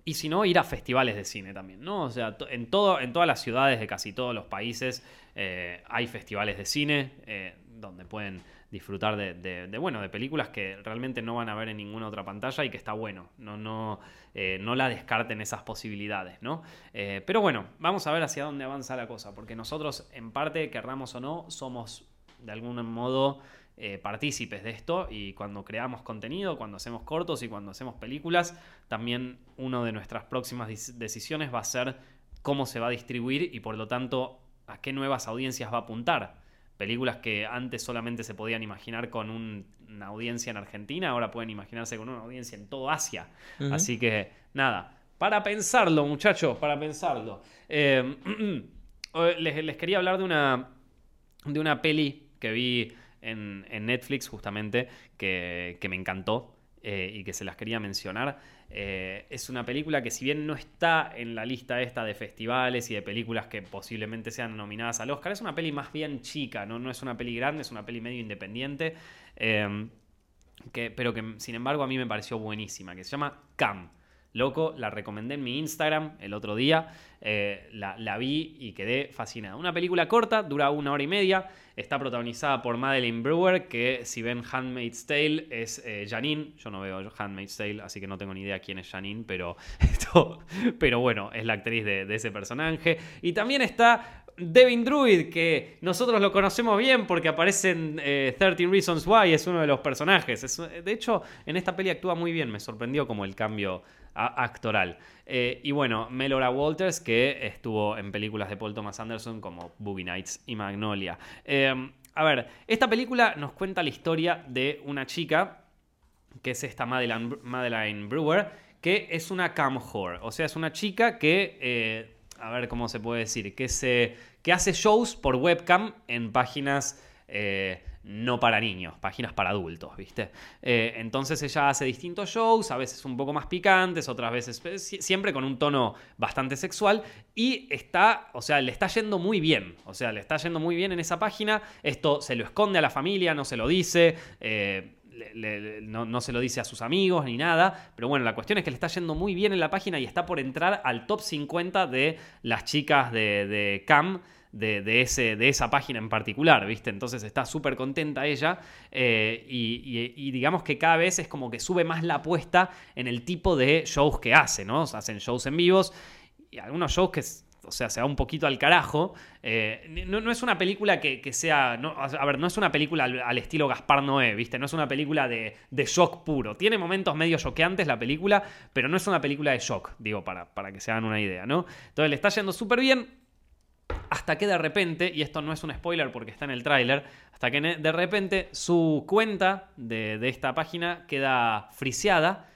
y si no, ir a festivales de cine también, ¿no? O sea, en, todo, en todas las ciudades de casi todos los países eh, hay festivales de cine eh, donde pueden disfrutar de, bueno, de películas que realmente no van a ver en ninguna otra pantalla y que está bueno. No, no, eh, no la descarten esas posibilidades, ¿no? Pero bueno, vamos a ver hacia dónde avanza la cosa, porque nosotros, en parte, querramos o no, somos de algún modo partícipes de esto y cuando creamos contenido, cuando hacemos cortos y cuando hacemos películas, también una de nuestras próximas decisiones va a ser cómo se va a distribuir y por lo tanto a qué nuevas audiencias va a apuntar. Películas que antes solamente se podían imaginar con un- una audiencia en Argentina, ahora pueden imaginarse con una audiencia en todo Asia. Así que nada, para pensarlo muchachos, para pensarlo. Eh, <clears throat> eh, les, les quería hablar de una, de una peli que vi en, en Netflix justamente, que, que me encantó eh, y que se las quería mencionar. Eh, es una película que si bien no está en la lista esta de festivales y de películas que posiblemente sean nominadas al Oscar, es una peli más bien chica, no, no es una peli grande, es una peli medio independiente, eh, que, pero que sin embargo a mí me pareció buenísima, que se llama Cam. Loco, la recomendé en mi Instagram el otro día, eh, la, la vi y quedé fascinado. Una película corta, dura una hora y media, está protagonizada por Madeleine Brewer, que si ven Handmaid's Tale es eh, Janine, yo no veo Handmaid's Tale, así que no tengo ni idea quién es Janine, pero, <laughs> pero bueno, es la actriz de ese personaje. Y también está Devin Druid, que nosotros lo conocemos bien porque aparece en eh, 13 Reasons Why, es uno de los personajes. Es- de hecho, en esta peli actúa muy bien, me sorprendió como el cambio actoral. Eh, y bueno, Melora Walters, que estuvo en películas de Paul Thomas Anderson como Boogie Nights y Magnolia. Eh, a ver, esta película nos cuenta la historia de una chica que es esta Madeline, Madeline Brewer, que es una cam whore. O sea, es una chica que, eh, a ver cómo se puede decir, que, se, que hace shows por webcam en páginas eh, no para niños, páginas para adultos, ¿viste? Eh, entonces ella hace distintos shows, a veces un poco más picantes, otras veces eh, si- siempre con un tono bastante sexual y está, o sea, le está yendo muy bien, o sea, le está yendo muy bien en esa página, esto se lo esconde a la familia, no se lo dice, eh, no, se lo dice a sus amigos ni nada, pero bueno, la cuestión es que le está yendo muy bien en la página y está por entrar al top 50 de las chicas de, CAM. De, ese, de esa página en particular, ¿viste? Entonces está súper contenta ella eh, y, y- digamos que cada vez es como que sube más la apuesta en el tipo de shows que hace, ¿no? Hacen shows en vivos y algunos shows que, o sea, se va un poquito al carajo. Eh, no, no es una película que, sea, no, a ver, no es una película al, estilo Gaspar Noé, ¿viste? No es una película de, de shock puro. Tiene momentos medio choqueantes la película, pero no es una película de shock, digo, para, para que se hagan una idea, ¿no? Entonces le está yendo súper bien. Hasta que de repente, y esto no es un spoiler porque está en el tráiler, hasta que de repente su cuenta de, de esta página queda friseada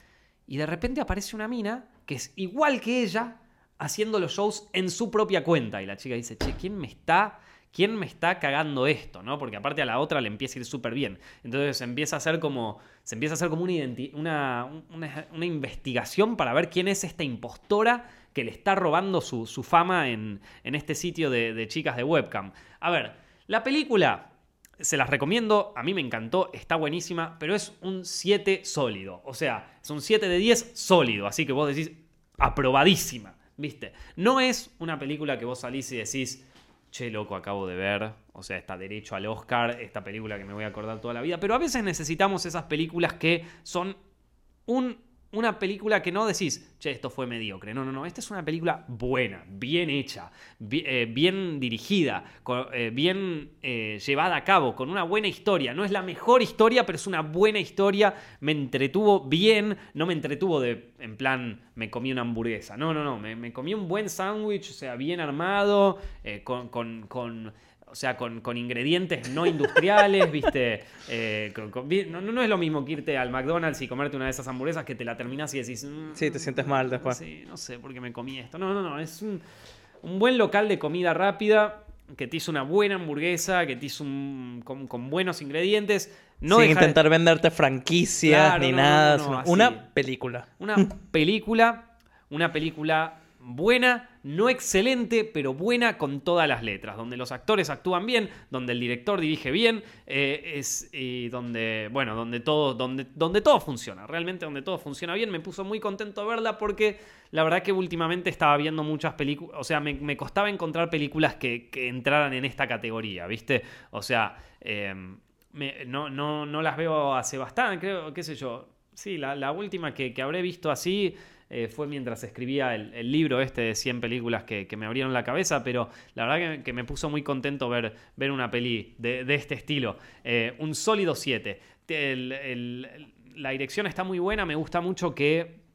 y de repente aparece una mina que es igual que ella haciendo los shows en su propia cuenta. Y la chica dice, che, ¿quién me está, quién me está cagando esto? ¿no? Porque aparte a la otra le empieza a ir súper bien. Entonces empieza a hacer como, se empieza a hacer como una, una, una- una investigación para ver quién es esta impostora que le está robando su, su fama en, en este sitio de, de chicas de webcam. A ver, la película se las recomiendo, a mí me encantó, está buenísima, pero es un 7 sólido. O sea, es un 7 de 10 sólido, así que vos decís, aprobadísima, ¿viste? No es una película que vos salís y decís, che, loco, acabo de ver, o sea, está derecho al Oscar, esta película que me voy a acordar toda la vida, pero a veces necesitamos esas películas que son un- una película que no decís, che, esto fue mediocre. No, no, no. Esta es una película buena, bien hecha, eh, bien dirigida, eh, bien eh, llevada a cabo, con una buena historia. No es la mejor historia, pero es una buena historia. Me entretuvo bien, no me entretuvo de, en plan, me comí una hamburguesa. No, no, no. Me, comí un buen sándwich, o sea, bien armado, con- con o sea, con, con ingredientes no industriales, ¿viste? Eh, con- con- vi- no, no es lo mismo que irte al McDonald's y comerte una de esas hamburguesas que te la terminas y decís... "Mm, Sí, te sientes mal después. Sí, no sé por qué me comí esto. No, no, no. Es un, un buen local de comida rápida que te hizo una buena hamburguesa, que te hizo un, con, con buenos ingredientes. No Sin de- intentar venderte franquicias Claro, ni no, nada, no, no, una película. Una película, una película buena, no excelente, pero buena con todas las letras, donde los actores actúan bien, donde el director dirige bien, eh, es, y donde, bueno, donde todo, donde, donde todo funciona, realmente donde todo funciona bien, me puso muy contento verla porque la verdad que últimamente estaba viendo muchas películas, o sea, me, costaba encontrar películas que, que entraran en esta categoría, ¿viste? O sea, eh, no, no, no las veo hace bastante, creo, qué sé yo. Sí, la, la última que, que habré visto así eh, fue mientras escribía el, el libro este de 100 películas que, que me abrieron la cabeza, pero la verdad que, que me puso muy contento ver, ver una peli de, de este estilo. Eh, un sólido 7. El- el- la dirección está muy buena, me gusta mucho que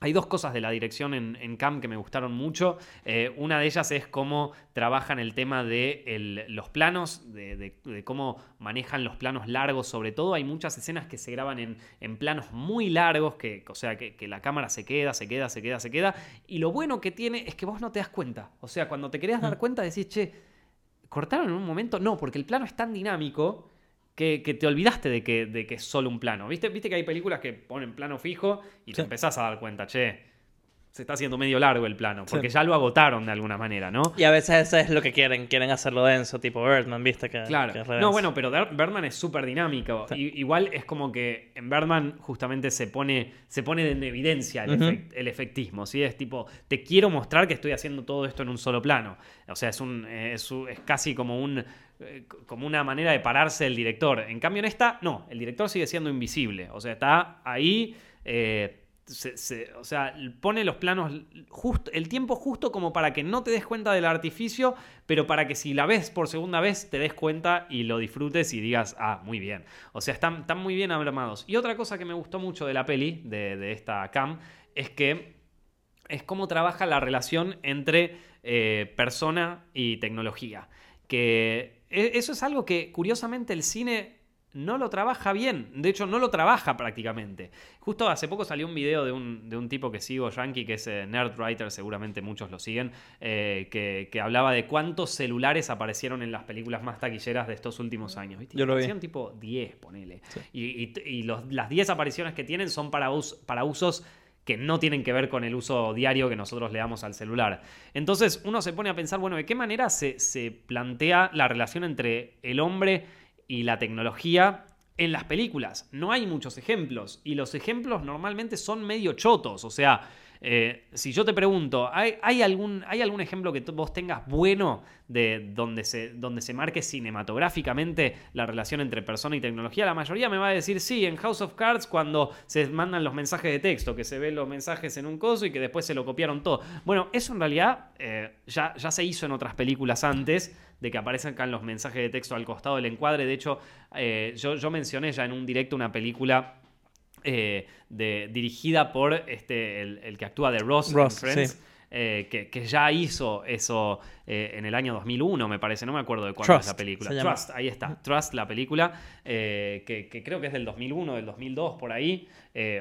hay dos cosas de la dirección en, en Cam que me gustaron mucho. Eh, una de ellas es cómo trabajan el tema de el- los planos, de, de- de cómo manejan los planos largos sobre todo. Hay muchas escenas que se graban en, en planos muy largos, que, o sea, que, que la cámara se queda, se queda, se queda, se queda. Y lo bueno que tiene es que vos no te das cuenta. O sea, cuando te querés dar cuenta decís, che, ¿cortaron en un momento? No, porque el plano es tan dinámico que, que te olvidaste de que, de que es solo un plano. ¿Viste? Viste que hay películas que ponen plano fijo y te empezás a dar cuenta, che, se está haciendo medio largo el plano, porque ya lo agotaron de alguna manera, ¿no? Y a veces eso es lo que quieren, quieren hacerlo denso, tipo Birdman, ¿viste? Que, Claro. que es re No, bueno, pero Birdman es súper dinámico. Igual es como que en Birdman justamente se pone, se pone en evidencia el, Ujú. efect- el efectismo. ¿sí? Es tipo, te quiero mostrar que estoy haciendo todo esto en un solo plano. O sea, es, un, eh, es, un- es casi como, un, eh, como una manera de pararse el director. En cambio, en esta, no. El director sigue siendo invisible. O sea, está ahí. eh, o sea, pone los planos justo, el tiempo justo como para que no te des cuenta del artificio, pero para que si la ves por segunda vez te des cuenta y lo disfrutes y digas, ah, muy bien. O sea, están, están muy bien armados. Y otra cosa que me gustó mucho de la peli, de, esta cam, es que es cómo trabaja la relación entre eh, persona y tecnología. Que eso es algo que curiosamente el cine no lo trabaja bien. De hecho, no lo trabaja prácticamente. Justo hace poco salió un video de un, de un tipo que sigo, Yankee, que es eh, Nerdwriter, seguramente muchos lo siguen, eh, que, que hablaba de cuántos celulares aparecieron en las películas más taquilleras de estos últimos años. ¿viste? Yo lo vi. Tipo 10, ponele. Y, y- y los- las 10 apariciones que tienen son para, us- para usos que no tienen que ver con el uso diario que nosotros le damos al celular. Entonces uno se pone a pensar, bueno, ¿de qué manera se, se plantea la relación entre el hombre y la tecnología en las películas? No hay muchos ejemplos y los ejemplos normalmente son medio chotos, o sea... eh, si yo te pregunto, ¿hay, algún, ¿hay algún ejemplo que vos tengas bueno de donde se, donde se marque cinematográficamente la relación entre persona y tecnología? La mayoría me va a decir sí, en House of Cards cuando se mandan los mensajes de texto, que se ven los mensajes en un coso y que después se lo copiaron todo. Bueno, eso en realidad eh, ya, ya se hizo en otras películas antes de que aparezcan los mensajes de texto al costado del encuadre. De hecho, eh, yo mencioné ya en un directo una película eh, de, dirigida por este, el, el que actúa de Ross, Ross, en Friends. sí. eh, que, que ya hizo eso eh, en el año 2001, me parece, no me acuerdo de cuándo es la película. Trust, ahí está, Trust, la película, eh, que, que creo que es del 2001, del 2002, por ahí,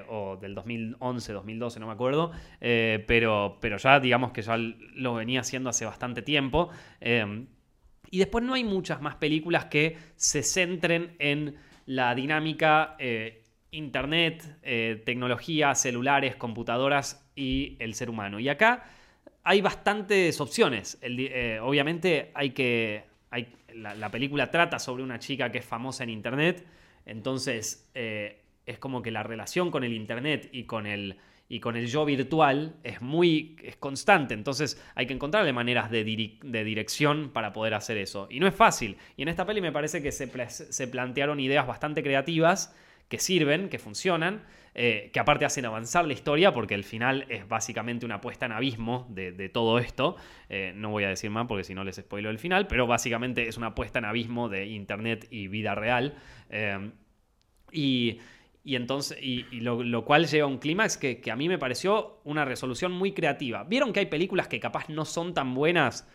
o del 2011, 2012, no me acuerdo, pero, pero ya digamos que ya lo venía haciendo hace bastante tiempo. eh, y después no hay muchas más películas que se centren en la dinámica eh, internet, eh, tecnología, celulares, computadoras y el ser humano. Y acá hay bastantes opciones. Eh, obviamente hay que... La, la película trata sobre una chica que es famosa en internet, entonces eh, es como que la relación con el internet y con el, y con el yo virtual es muy es constante, entonces hay que encontrarle maneras de, de dirección para poder hacer eso. Y no es fácil. Y en esta peli me parece que se plantearon ideas bastante creativas que sirven, que funcionan, eh, que aparte hacen avanzar la historia porque el final es básicamente una puesta en abismo de, todo esto. Eh, no voy a decir más porque si no les spoilo el final, pero básicamente es una puesta en abismo de internet y vida real. Eh, y, y entonces, y, lo, lo cual lleva a un clímax que a mí me pareció una resolución muy creativa. Vieron que hay películas que capaz no son tan buenas,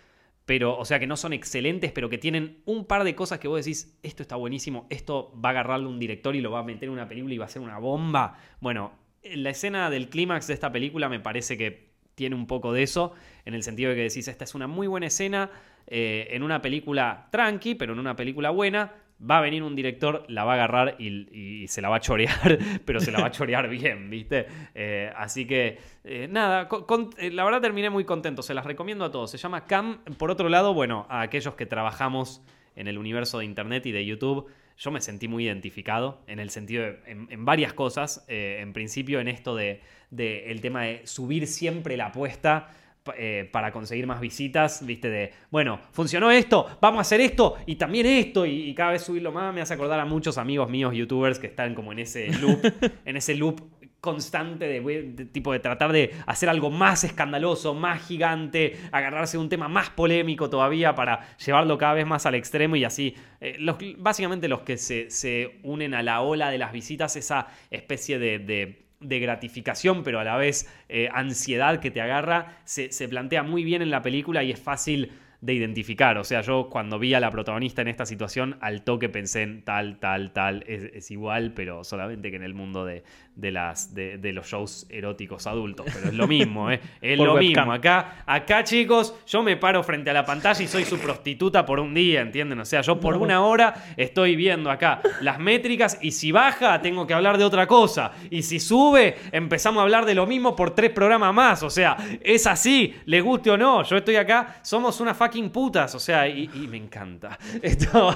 pero, o sea, que no son excelentes, pero que tienen un par de cosas que vos decís, esto está buenísimo, esto va a agarrarle un director y lo va a meter en una película y va a ser una bomba. Bueno, la escena del clímax de esta película me parece que tiene un poco de eso, en el sentido de que decís, esta es una muy buena escena, eh, en una película tranqui, pero en una película buena, va a venir un director, la va a agarrar y, y se la va a chorear, <laughs> pero se la va a <laughs> chorear bien, ¿viste? Eh, así que, eh, nada, con- con- eh, la verdad terminé muy contento, se las recomiendo a todos. Se llama Cam, por otro lado, bueno, a aquellos que trabajamos en el universo de Internet y de YouTube, yo me sentí muy identificado en el sentido de, en, en varias cosas. En principio, en esto de, de el tema de subir siempre la apuesta eh, para conseguir más visitas, viste, de, bueno, funcionó esto, vamos a hacer esto y también esto, y, y cada vez subirlo más me hace acordar a muchos amigos míos, youtubers, que están como en ese loop, <laughs> en ese loop constante de, tipo de tratar de hacer algo más escandaloso, más gigante, agarrarse de un tema más polémico todavía para llevarlo cada vez más al extremo y así. eh, los- básicamente los que se, se unen a la ola de las visitas, esa especie de- de de gratificación, pero a la vez eh, ansiedad que te agarra, se, se plantea muy bien en la película y es fácil de identificar. O sea, yo cuando vi a la protagonista en esta situación, al toque pensé en tal, tal, tal, es, es igual, pero solamente que en el mundo de, de las, de, de los shows eróticos adultos. Pero es lo mismo, ¿eh? <laughs> Es Por lo webcam. mismo. Acá, acá, chicos, yo me paro frente a la pantalla y soy su prostituta por un día, ¿entienden? O sea, yo por una hora estoy viendo acá las métricas y si baja, tengo que hablar de otra cosa. Y si sube, empezamos a hablar de lo mismo por tres programas más. O sea, es así, les guste o no. Yo estoy acá, somos unas fucking putas. O sea, y, y me encanta. <laughs> Esto.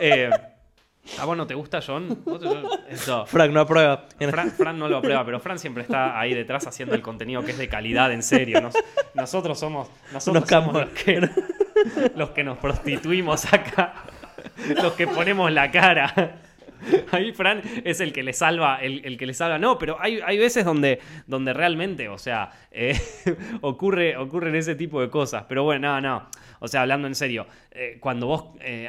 eh, ¿A vos no te gusta, John? ¿Vos te- Esto. Frank no aprueba. Fran, Fran no lo aprueba, pero Fran siempre está ahí detrás haciendo el contenido que es de calidad, en serio. Nos- nosotros somos, nosotros somos los, que, los que nos prostituimos acá, los que ponemos la cara. <laughs> Ahí Fran es el que le salva, el, el que le salva. No, pero hay, hay veces donde, donde realmente, o sea, eh, <laughs> ocurre, ocurren ese tipo de cosas. Pero bueno, no, no. O sea, hablando en serio, eh, cuando vos eh.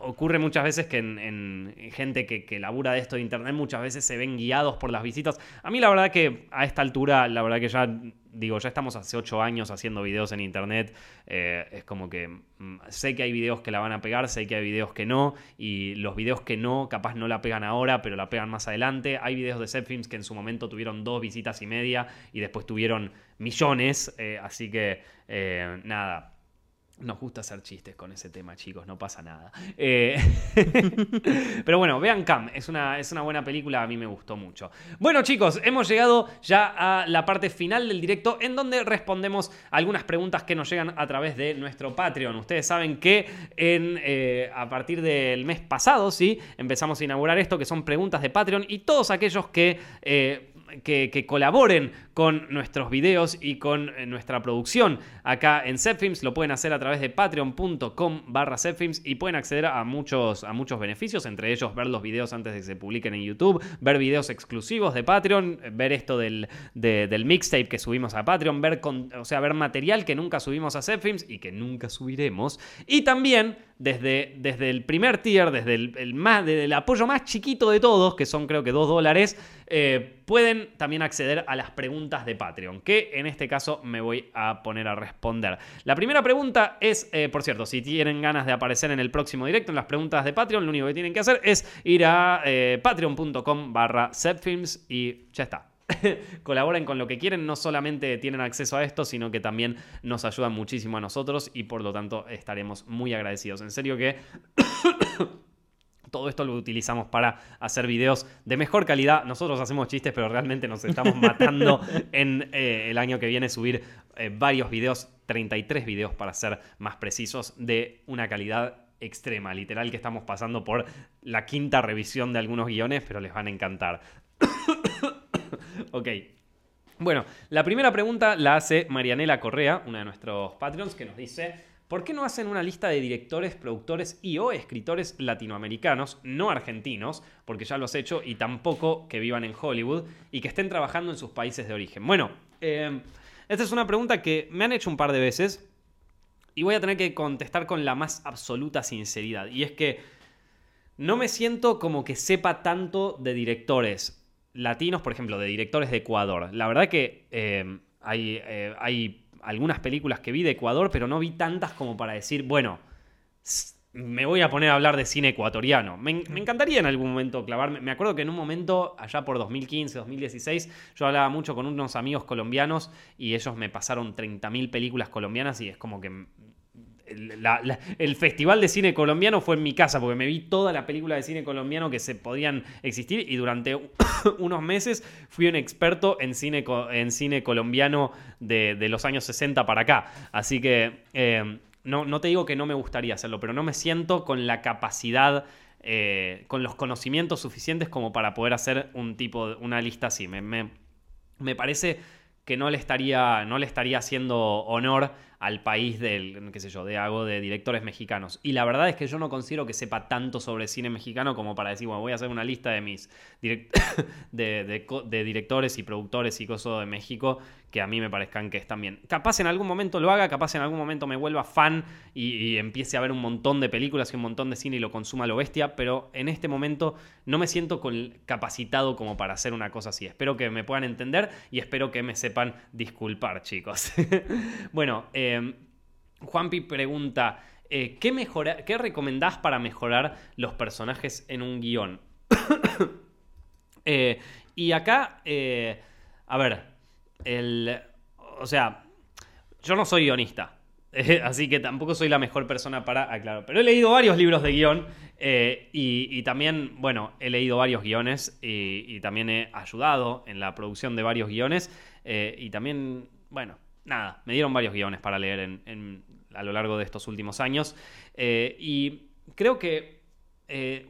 Ocurre muchas veces que en, en gente que, que labura de esto de internet, muchas veces se ven guiados por las visitas. A mí la verdad que a esta altura, la verdad que ya digo, ya estamos hace ocho años haciendo videos en internet. eh, es como que mm, sé que hay videos que la van a pegar, sé que hay videos que no. Y los videos que no, capaz no la pegan ahora, pero la pegan más adelante. Hay videos de Zepfilms que en su momento tuvieron dos visitas y media y después tuvieron millones. eh, así que, eh, nada. Nos gusta hacer chistes con ese tema, chicos, no pasa nada. Eh, <laughs> Pero bueno, vean Cam, es una, es una buena película, a mí me gustó mucho. Bueno, chicos, hemos llegado ya a la parte final del directo en donde respondemos algunas preguntas que nos llegan a través de nuestro Patreon. Ustedes saben que en, eh, a partir del mes pasado, sí, empezamos a inaugurar esto, que son preguntas de Patreon y todos aquellos que... eh, que, colaboren con nuestros videos y con eh, nuestra producción acá en Zepfilms. Lo pueden hacer a través de patreon.com barra Zepfilms y pueden acceder a muchos, a muchos beneficios, entre ellos ver los videos antes de que se publiquen en YouTube, ver videos exclusivos de Patreon, ver esto del, de- del mixtape que subimos a Patreon, ver, o sea, ver material que nunca subimos a Zepfilms y que nunca subiremos. Y también desde, desde el primer tier, desde el, el más, desde el apoyo más chiquito de todos, que son creo que 2 dólares, eh, pueden también acceder a las preguntas de Patreon, que en este caso me voy a poner a responder. La primera pregunta es, eh, por cierto, si tienen ganas de aparecer en el próximo directo en las preguntas de Patreon, lo único que tienen que hacer es ir a eh, patreon.com barra Zepfilms y ya está. <laughs> Colaboren con lo que quieren, no solamente tienen acceso a esto, sino que también nos ayudan muchísimo a nosotros y por lo tanto estaremos muy agradecidos. En serio que todo esto lo utilizamos para hacer videos de mejor calidad. Nosotros hacemos chistes, pero realmente nos estamos <laughs> matando en eh, el año que viene subir eh, varios videos, 33 videos para ser más precisos, de una calidad extrema. Literal que estamos pasando por la quinta revisión de algunos guiones, pero les van a encantar. <coughs> ok. Bueno, la primera pregunta la hace Marianela Correa, una de nuestros Patreons, que nos dice: ¿Por qué no hacen una lista de directores, productores y o escritores latinoamericanos, no argentinos, porque ya lo has hecho, y tampoco que vivan en Hollywood y que estén trabajando en sus países de origen? Bueno, eh, esta es una pregunta que me han hecho un par de veces y voy a tener que contestar con la más absoluta sinceridad. Y es que no me siento como que sepa tanto de directores latinos, por ejemplo, de directores de Ecuador. La verdad que eh, hay, eh, hay algunas películas que vi de Ecuador, pero no vi tantas como para decir, bueno, me voy a poner a hablar de cine ecuatoriano. Me, en- me encantaría en algún momento clavarme. Me acuerdo que en un momento, allá por 2015, 2016, yo hablaba mucho con unos amigos colombianos y ellos me pasaron 30.000 películas colombianas y es como que el festival de cine colombiano fue en mi casa, porque me vi toda la película de cine colombiano que se podían existir y durante <coughs> unos meses fui un experto en cine, en cine colombiano de, los años 60 para acá. Así que eh, no, no te digo que no me gustaría hacerlo, pero no me siento con la capacidad, eh, con los conocimientos suficientes como para poder hacer un tipo, una lista así. Me, me- me parece que no le estaría, no le estaría haciendo honor al país del, qué sé yo, de hago de directores mexicanos. Y la verdad es que yo no considero que sepa tanto sobre cine mexicano como para decir, bueno, voy a hacer una lista de mis <laughs> de, directores y productores y cosas de México que a mí me parezcan que están bien. Capaz en algún momento lo haga, capaz en algún momento me vuelva fan y, empiece a ver un montón de películas y un montón de cine y lo consuma lo bestia, pero en este momento no me siento capacitado como para hacer una cosa así. Espero que me puedan entender y espero que me sepan disculpar, chicos. <laughs> bueno, eh, Juanpi pregunta, eh, ¿qué, mejora, ¿qué recomendás para mejorar los personajes en un guion? <coughs> Eh, y acá, a ver, el, o sea, yo no soy guionista. <laughs> así que tampoco soy la mejor persona para aclarar. Pero he leído varios libros de guion eh, y, también, bueno, he leído varios guiones y, también he ayudado en la producción de varios guiones. Eh, y también, bueno, nada, me dieron varios guiones para leer a lo largo de estos últimos años. Eh, y creo que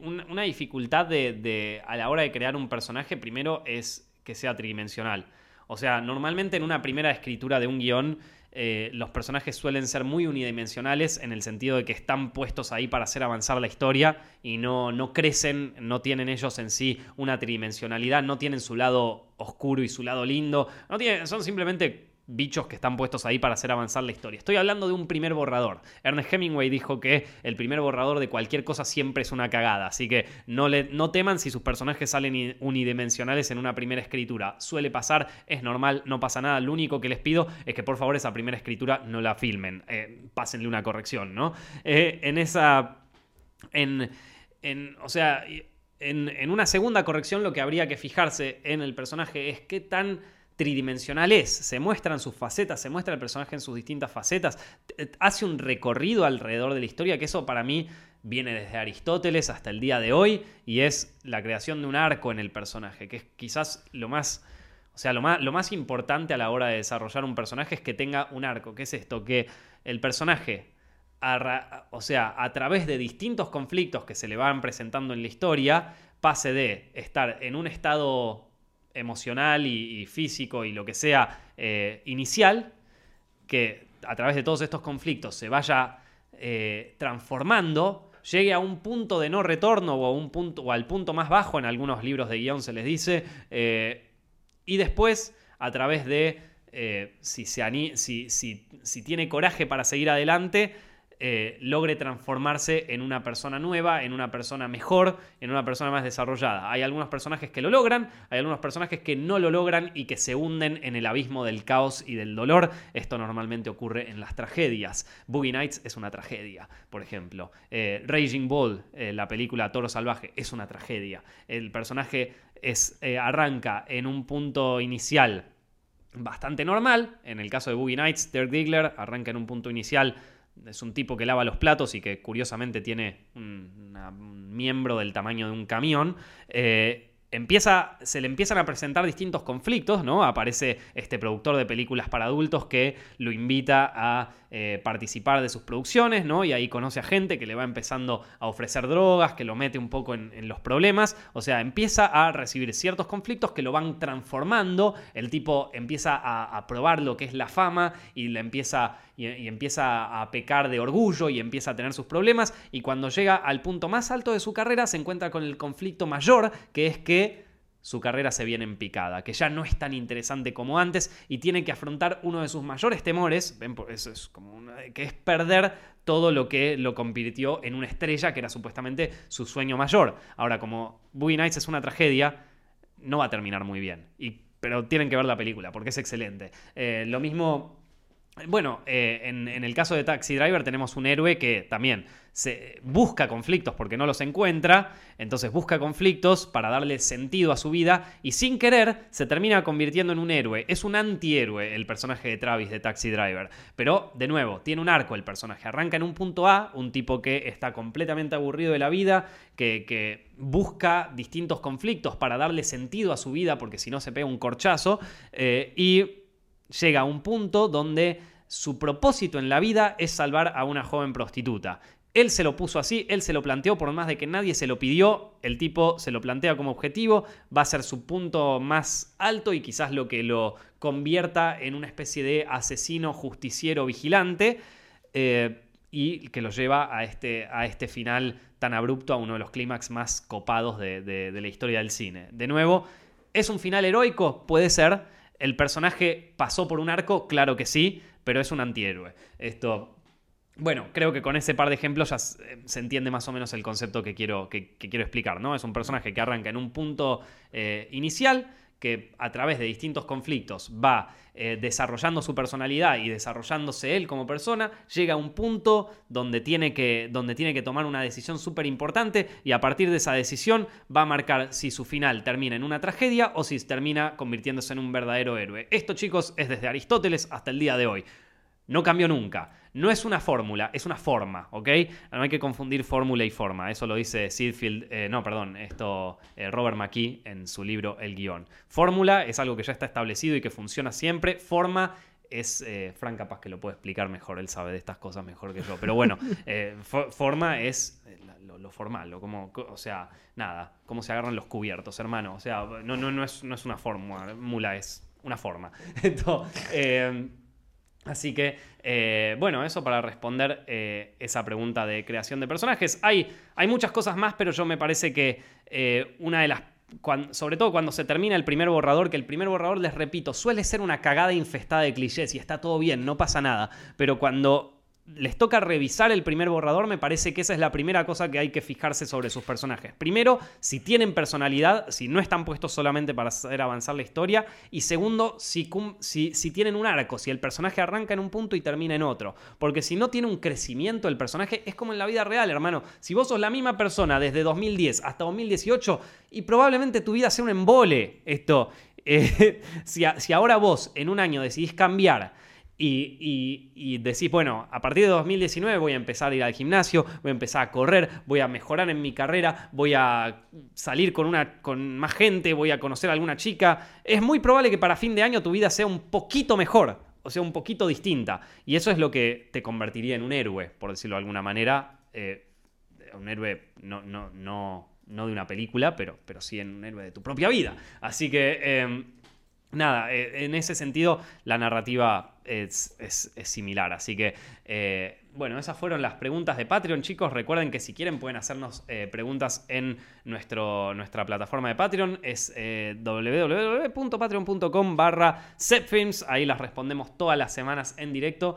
una dificultad de, a la hora de crear un personaje, primero, es que sea tridimensional. O sea, normalmente en una primera escritura de un guion, eh, los personajes suelen ser muy unidimensionales en el sentido de que están puestos ahí para hacer avanzar la historia y no, no crecen, no tienen ellos en sí una tridimensionalidad, no tienen su lado oscuro y su lado lindo, no tienen, son simplemente bichos que están puestos ahí para hacer avanzar la historia. Estoy hablando de un primer borrador. Ernest Hemingway dijo que el primer borrador de cualquier cosa siempre es una cagada, así que no, le, no teman si sus personajes salen unidimensionales en una primera escritura. Suele pasar, es normal, no pasa nada. Lo único que les pido es que por favor esa primera escritura no la filmen, eh, pásenle una corrección, ¿no? Eh, en esa... En, en, o sea, en, en una segunda corrección lo que habría que fijarse en el personaje es qué tan tridimensional es. Se muestran sus facetas, se muestra el personaje en sus distintas facetas, hace un recorrido alrededor de la historia, que eso para mí viene desde Aristóteles hasta el día de hoy, y es la creación de un arco en el personaje, que es quizás lo más... O sea, lo más, lo más importante a la hora de desarrollar un personaje es que tenga un arco. ¿Qué es esto? Que el personaje o sea, a través de distintos conflictos que se le van presentando en la historia, pase de estar en un estado emocional y, físico y lo que sea eh, inicial, que a través de todos estos conflictos se vaya eh, transformando, llegue a un punto de no retorno o, a un punto, o al punto más bajo, en algunos libros de guion se les dice, eh, y después a través de si, se, si, si tiene coraje para seguir adelante, eh, logre transformarse en una persona nueva, en una persona mejor, en una persona más desarrollada. Hay algunos personajes que lo logran, hay algunos personajes que no lo logran y que se hunden en el abismo del caos y del dolor. Esto normalmente ocurre en las tragedias. Boogie Nights es una tragedia, por ejemplo. Eh, Raging Bull, eh, la película Toro Salvaje, es una tragedia. El personaje arranca en un punto inicial bastante normal. En el caso de Boogie Nights, Dirk Diggler arranca en un punto inicial es un tipo que lava los platos y que curiosamente tiene un, miembro del tamaño de un camión. Eh, empieza, se le empiezan a presentar distintos conflictos, ¿no? Aparece este productor de películas para adultos que lo invita a eh, participar de sus producciones, ¿no? Y ahí conoce a gente que le va empezando a ofrecer drogas, que lo mete un poco en, los problemas, o sea, empieza a recibir ciertos conflictos que lo van transformando, el tipo empieza a, probar lo que es la fama y, le empieza, y, y empieza a pecar de orgullo y empieza a tener sus problemas, y cuando llega al punto más alto de su carrera se encuentra con el conflicto mayor, que es que su carrera se viene en picada, que ya no es tan interesante como antes y tiene que afrontar uno de sus mayores temores, ven, eso es como que es perder todo lo que lo convirtió en una estrella, que era supuestamente su sueño mayor. Ahora, como Boogie Nights es una tragedia, no va a terminar muy bien. Y, pero tienen que ver la película, porque es excelente. Eh, lo mismo bueno, eh, en, el caso de Taxi Driver tenemos un héroe que también se busca conflictos porque no los encuentra, entonces busca conflictos para darle sentido a su vida y sin querer se termina convirtiendo en un héroe. Es un antihéroe el personaje de Travis de Taxi Driver, pero de nuevo, tiene un arco el personaje. Arranca en un punto A, un tipo que está completamente aburrido de la vida, que, busca distintos conflictos para darle sentido a su vida porque si no se pega un corchazo eh, y llega a un punto donde su propósito en la vida es salvar a una joven prostituta. Él se lo puso así, él se lo planteó por más de que nadie se lo pidió, el tipo se lo plantea como objetivo, va a ser su punto más alto y quizás lo que lo convierta en una especie de asesino, justiciero, vigilante. Eh, y que lo lleva a este, a este final tan abrupto, a uno de los clímax más copados de, la historia del cine. De nuevo, ¿es un final heroico? Puede ser. ¿El personaje pasó por un arco? Claro que sí, pero es un antihéroe. Esto, bueno, creo que con ese par de ejemplos ya se entiende más o menos el concepto que quiero, que, quiero explicar, ¿no? Es un personaje que arranca en un punto eh, inicial, que a través de distintos conflictos va eh, desarrollando su personalidad y desarrollándose él como persona, llega a un punto donde tiene que, donde tiene que tomar una decisión súper importante y a partir de esa decisión va a marcar si su final termina en una tragedia o si termina convirtiéndose en un verdadero héroe. Esto chicos es desde Aristóteles hasta el día de hoy. No cambió nunca. No es una fórmula, es una forma, ¿ok? No hay que confundir fórmula y forma. Eso lo dice Sidfield, eh, no, perdón, esto eh, Robert McKee en su libro El guion. Fórmula es algo que ya está establecido y que funciona siempre. Forma es, eh, Frank capaz que lo puede explicar mejor, él sabe de estas cosas mejor que yo. Pero bueno, <laughs> forma es lo, formal, lo como, o sea, nada, cómo se agarran los cubiertos, hermano. O sea, no, no, no, es, no es una fórmula, es una forma. <laughs> Entonces, Así que, eh, bueno, eso para responder eh, esa pregunta de creación de personajes. Hay, hay, muchas cosas más, pero yo me parece que eh, una de las... sobre todo cuando se termina el primer borrador, que el primer borrador, les repito, suele ser una cagada infestada de clichés y está todo bien, no pasa nada. Pero cuando les toca revisar el primer borrador, me parece que esa es la primera cosa que hay que fijarse sobre sus personajes. Primero, si tienen personalidad, si no están puestos solamente para hacer avanzar la historia. Y segundo, si, tienen un arco, si el personaje arranca en un punto y termina en otro. Porque si no tiene un crecimiento el personaje, es como en la vida real, hermano. Si vos sos la misma persona desde 2010 hasta 2018 y probablemente tu vida sea un embole, esto. <laughs> Eh, si, si ahora vos en un año decidís cambiar y, decís, bueno, a partir de 2019 voy a empezar a ir al gimnasio, voy a empezar a correr, voy a mejorar en mi carrera, voy a salir con, una, con más gente, voy a conocer a alguna chica. Es muy probable que para fin de año tu vida sea un poquito mejor, o sea, un poquito distinta. Y eso es lo que te convertiría en un héroe, por decirlo de alguna manera. Eh, un héroe no, no, no, no de una película, pero, pero sí en un héroe de tu propia vida. Así que, em, nada, eh, en ese sentido, la narrativa es, similar. Así que, eh, bueno, esas fueron las preguntas de Patreon, chicos. Recuerden que si quieren pueden hacernos eh, preguntas en nuestro, nuestra plataforma de Patreon. Es eh, www.patreon.com barra Zepfilms. Ahí las respondemos todas las semanas en directo.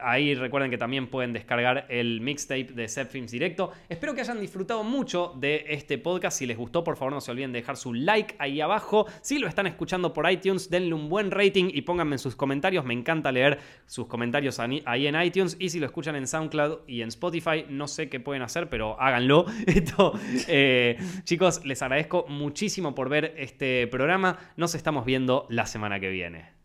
ahí recuerden que también pueden descargar el mixtape de Zepfilms directo. Espero que hayan disfrutado mucho de este podcast. Si les gustó, por favor no se olviden de dejar su like ahí abajo. Si lo están escuchando por iTunes, denle un buen rating y pónganme en sus comentarios. Me encanta leer sus comentarios ahí en iTunes y si lo en SoundCloud y en Spotify, no sé qué pueden hacer, pero háganlo. <laughs> Eh, chicos, les agradezco muchísimo por ver este programa. Nos estamos viendo la semana que viene.